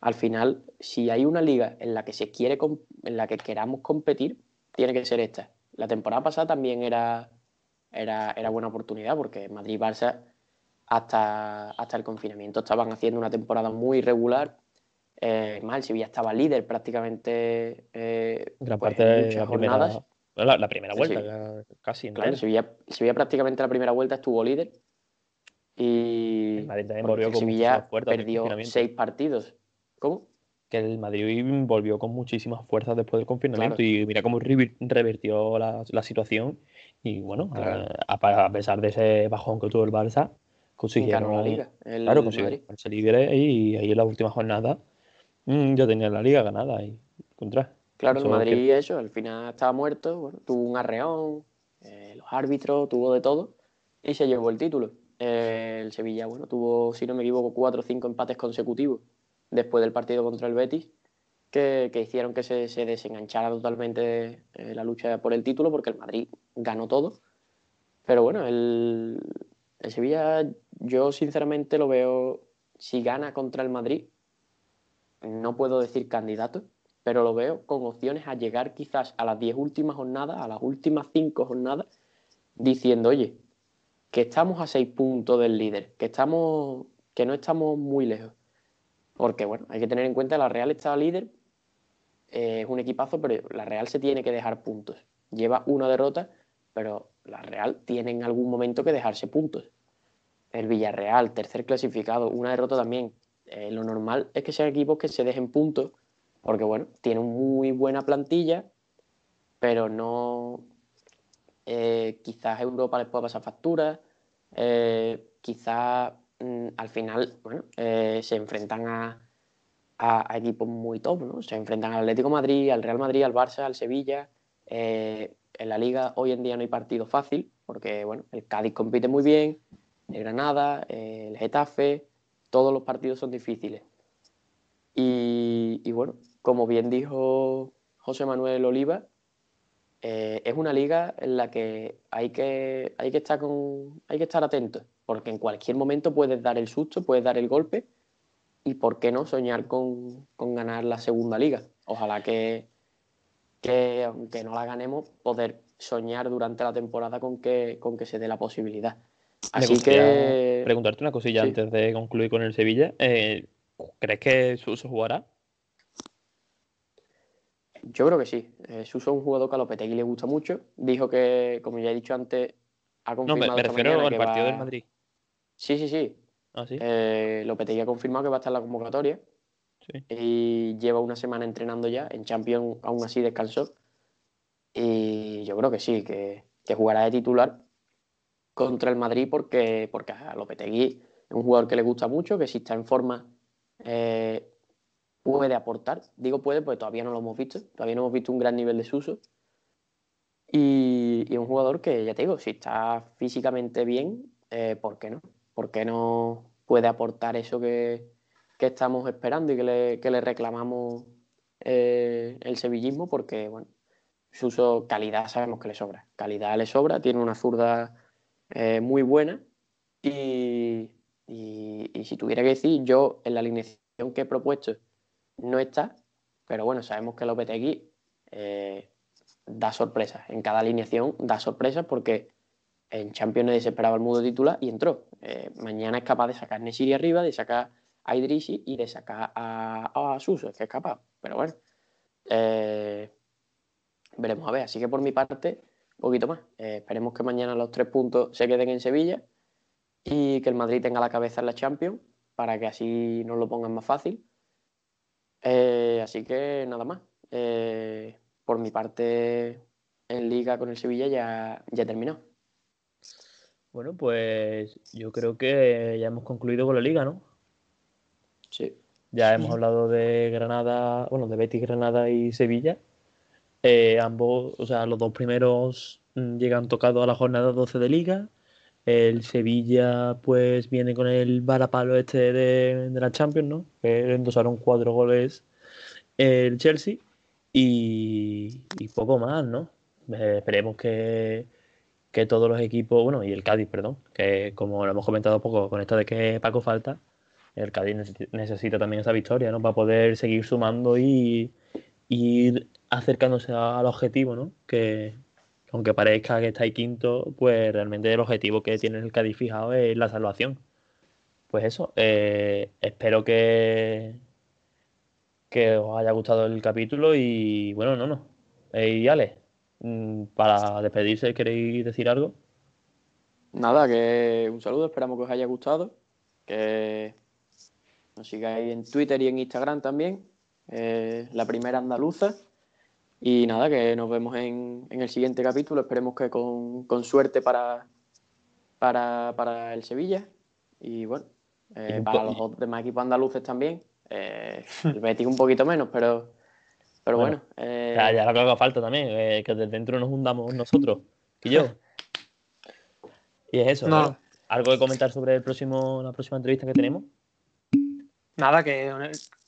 Al final, si hay una liga en la que se quiere, en la que queramos competir, tiene que ser esta. La temporada pasada también era, era, era buena oportunidad porque Madrid y Barça hasta, hasta el confinamiento estaban haciendo una temporada muy irregular. Eh, el Sevilla estaba líder prácticamente eh, Gran pues, parte en de muchas la primera, jornadas. la, la primera vuelta, sí. casi. Claro, el entera. Sevilla, Sevilla prácticamente la primera vuelta estuvo líder. Y El Madrid también volvió con Sevilla perdió seis partidos. ¿Cómo? Que el Madrid volvió con muchísimas fuerzas después del confinamiento Claro. y mira cómo revi- revertió la, la situación y bueno, Claro. a, a pesar de ese bajón que tuvo el Barça, consiguieron, la liga. El claro, consiguieron líderes y ahí en la última jornada mm, ya tenían la liga ganada y contra. Claro, el Madrid, eso, al final estaba muerto, bueno, tuvo un arreón, eh, los árbitros, tuvo de todo y se llevó el título. Eh, el Sevilla, bueno, tuvo, si no me equivoco, cuatro o cinco empates consecutivos después del partido contra el Betis que, hicieron que se, se desenganchara totalmente eh, la lucha por el título porque el Madrid ganó todo. Pero bueno, el, el Sevilla, yo sinceramente lo veo, si gana contra el Madrid, no puedo decir candidato, pero lo veo con opciones a llegar quizás a las 10 últimas jornadas, a las últimas 5 jornadas, diciendo, oye, que estamos a 6 puntos del líder, que, estamos, que no estamos muy lejos. Porque, bueno, hay que tener en cuenta la Real está líder, eh, es un equipazo, pero la Real se tiene que dejar puntos. Lleva una derrota, pero la Real tiene en algún momento que dejarse puntos. El Villarreal, tercer clasificado, una derrota también. Eh, lo normal es que sean equipos que se dejen puntos, porque bueno, tienen muy buena plantilla, pero no. eh, quizás Europa les pueda pasar factura, quizás mm, al final, bueno, eh, se enfrentan a, equipos muy top, ¿no? Se enfrentan al Atlético Madrid, al Real Madrid, al Barça, al Sevilla. Eh, en la liga hoy en día no hay partido fácil, porque bueno, el Cádiz compite muy bien, el Granada, eh, el Getafe, todos los partidos son difíciles. Y, bueno, como bien dijo José Manuel Oliva, es una liga en la que hay que, hay que estar con, hay que estar atentos, porque en cualquier momento puedes dar el susto, puedes dar el golpe, y por qué no soñar con, con ganar la segunda liga. Ojalá que, que, aunque no la ganemos, poder soñar durante la temporada con que, con que se dé la posibilidad. Me Así que preguntarte una cosilla sí. antes de concluir con el Sevilla. Eh, ¿Crees que Suso jugará? yo creo que sí. Eh, Suso es un jugador que a Lopetegui le gusta mucho. Dijo que, como ya he dicho antes, ha No, confirmado me, me esta refiero al que partido va- del Madrid. Sí, sí, sí. Ah, sí. Eh, Lopetegui ha confirmado que va a estar en la convocatoria sí. y lleva una semana entrenando ya. En Champions aún así descansó. Y yo creo que sí, que, que jugará de titular contra el Madrid porque, porque a Lopetegui es un jugador que le gusta mucho, que si está en forma eh, puede aportar. Digo puede porque todavía no lo hemos visto. Todavía no hemos visto un gran nivel de Suso. Y, y un jugador que, ya te digo, si está físicamente bien, eh, ¿por qué no? ¿Por qué no puede aportar eso que, que estamos esperando y que le, que le reclamamos eh, el sevillismo? Porque, bueno, Suso, calidad sabemos que le sobra. Calidad le sobra, tiene una zurda eh, muy buena. Y, y- y si tuviera que decir, yo en la alineación que he propuesto no está, pero bueno, sabemos que Lopetegui eh, da sorpresas. En cada alineación da sorpresas porque en Champions nadie se esperaba el mudo titular y entró. Eh, mañana es capaz de sacar Nesiri arriba, de sacar a Idrisi y de sacar a, a Suso, es que es capaz. Pero bueno, eh, veremos a ver. Así que por mi parte, poquito más. Eh, esperemos que mañana los tres puntos se queden en Sevilla y que el Madrid tenga la cabeza en la Champions para que así nos lo pongan más fácil. Así que nada más. Por mi parte, en Liga con el Sevilla ya, ya terminó. Bueno, pues yo creo que ya hemos concluido con la Liga, ¿no? Sí. Ya hemos hablado de Granada, bueno, de Betis, Granada y Sevilla. Eh, ambos, o sea, los dos primeros mm, llegan tocados a la jornada 12 de Liga. El Sevilla, pues, viene con el varapalo este de, de la Champions, ¿no? Que endosaron cuatro goles el Chelsea. Y, y poco más, ¿no? Eh, esperemos que, que todos los equipos, bueno, y el Cádiz, perdón, que como lo hemos comentado poco con esto de que Paco falta, el Cádiz necesi- necesita también esa victoria, ¿no? Para poder seguir sumando y, y ir acercándose al objetivo, ¿no? Que aunque parezca que está ahí quinto, pues realmente el objetivo que tiene el Cádiz fijado es la salvación. Pues eso, eh, espero que, que os haya gustado el capítulo y bueno, no, no. Eh, y Ale, para despedirse, ¿queréis decir algo? Nada, que un saludo, esperamos que os haya gustado. Que nos sigáis en Twitter y en Instagram también. eh, la primera andaluza. Y nada, que nos vemos en, en el siguiente capítulo. Esperemos que con, con suerte para, para, para el Sevilla. Y bueno, eh, para los demás equipos andaluces también. Eh, (laughs) el Betis un poquito menos, pero, pero Bueno, bueno. eh, Ya, ya lo que haga falta también, eh, que desde dentro nos hundamos nosotros, y yo. (laughs) Y es eso, No. bueno, ¿Algo que comentar sobre el próximo, la próxima entrevista que tenemos? Nada, que,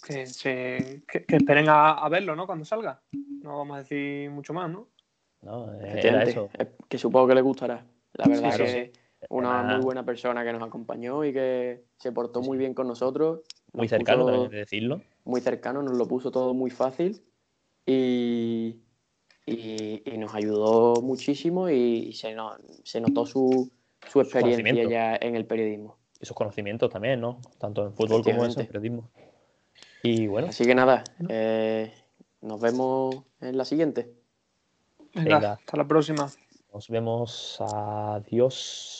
que, se- que- que esperen a, a verlo, ¿no? Cuando salga. No vamos a decir mucho más, ¿no? No, eh, era eso. eh, que supongo que le gustará. La verdad Sí, sí, que una Ah. muy buena persona que nos acompañó y que se portó muy bien con nosotros. Muy cercano puso- también decirlo. Muy cercano, nos lo puso todo muy fácil y, y, y nos ayudó muchísimo y se, no- se notó su, su experiencia ya en el periodismo. Y sus conocimientos también, ¿no? Tanto en fútbol como en periodismo. Y bueno, Así que nada, eh, nos vemos en la siguiente. Venga, Venga. hasta la próxima. nos vemos. Adiós.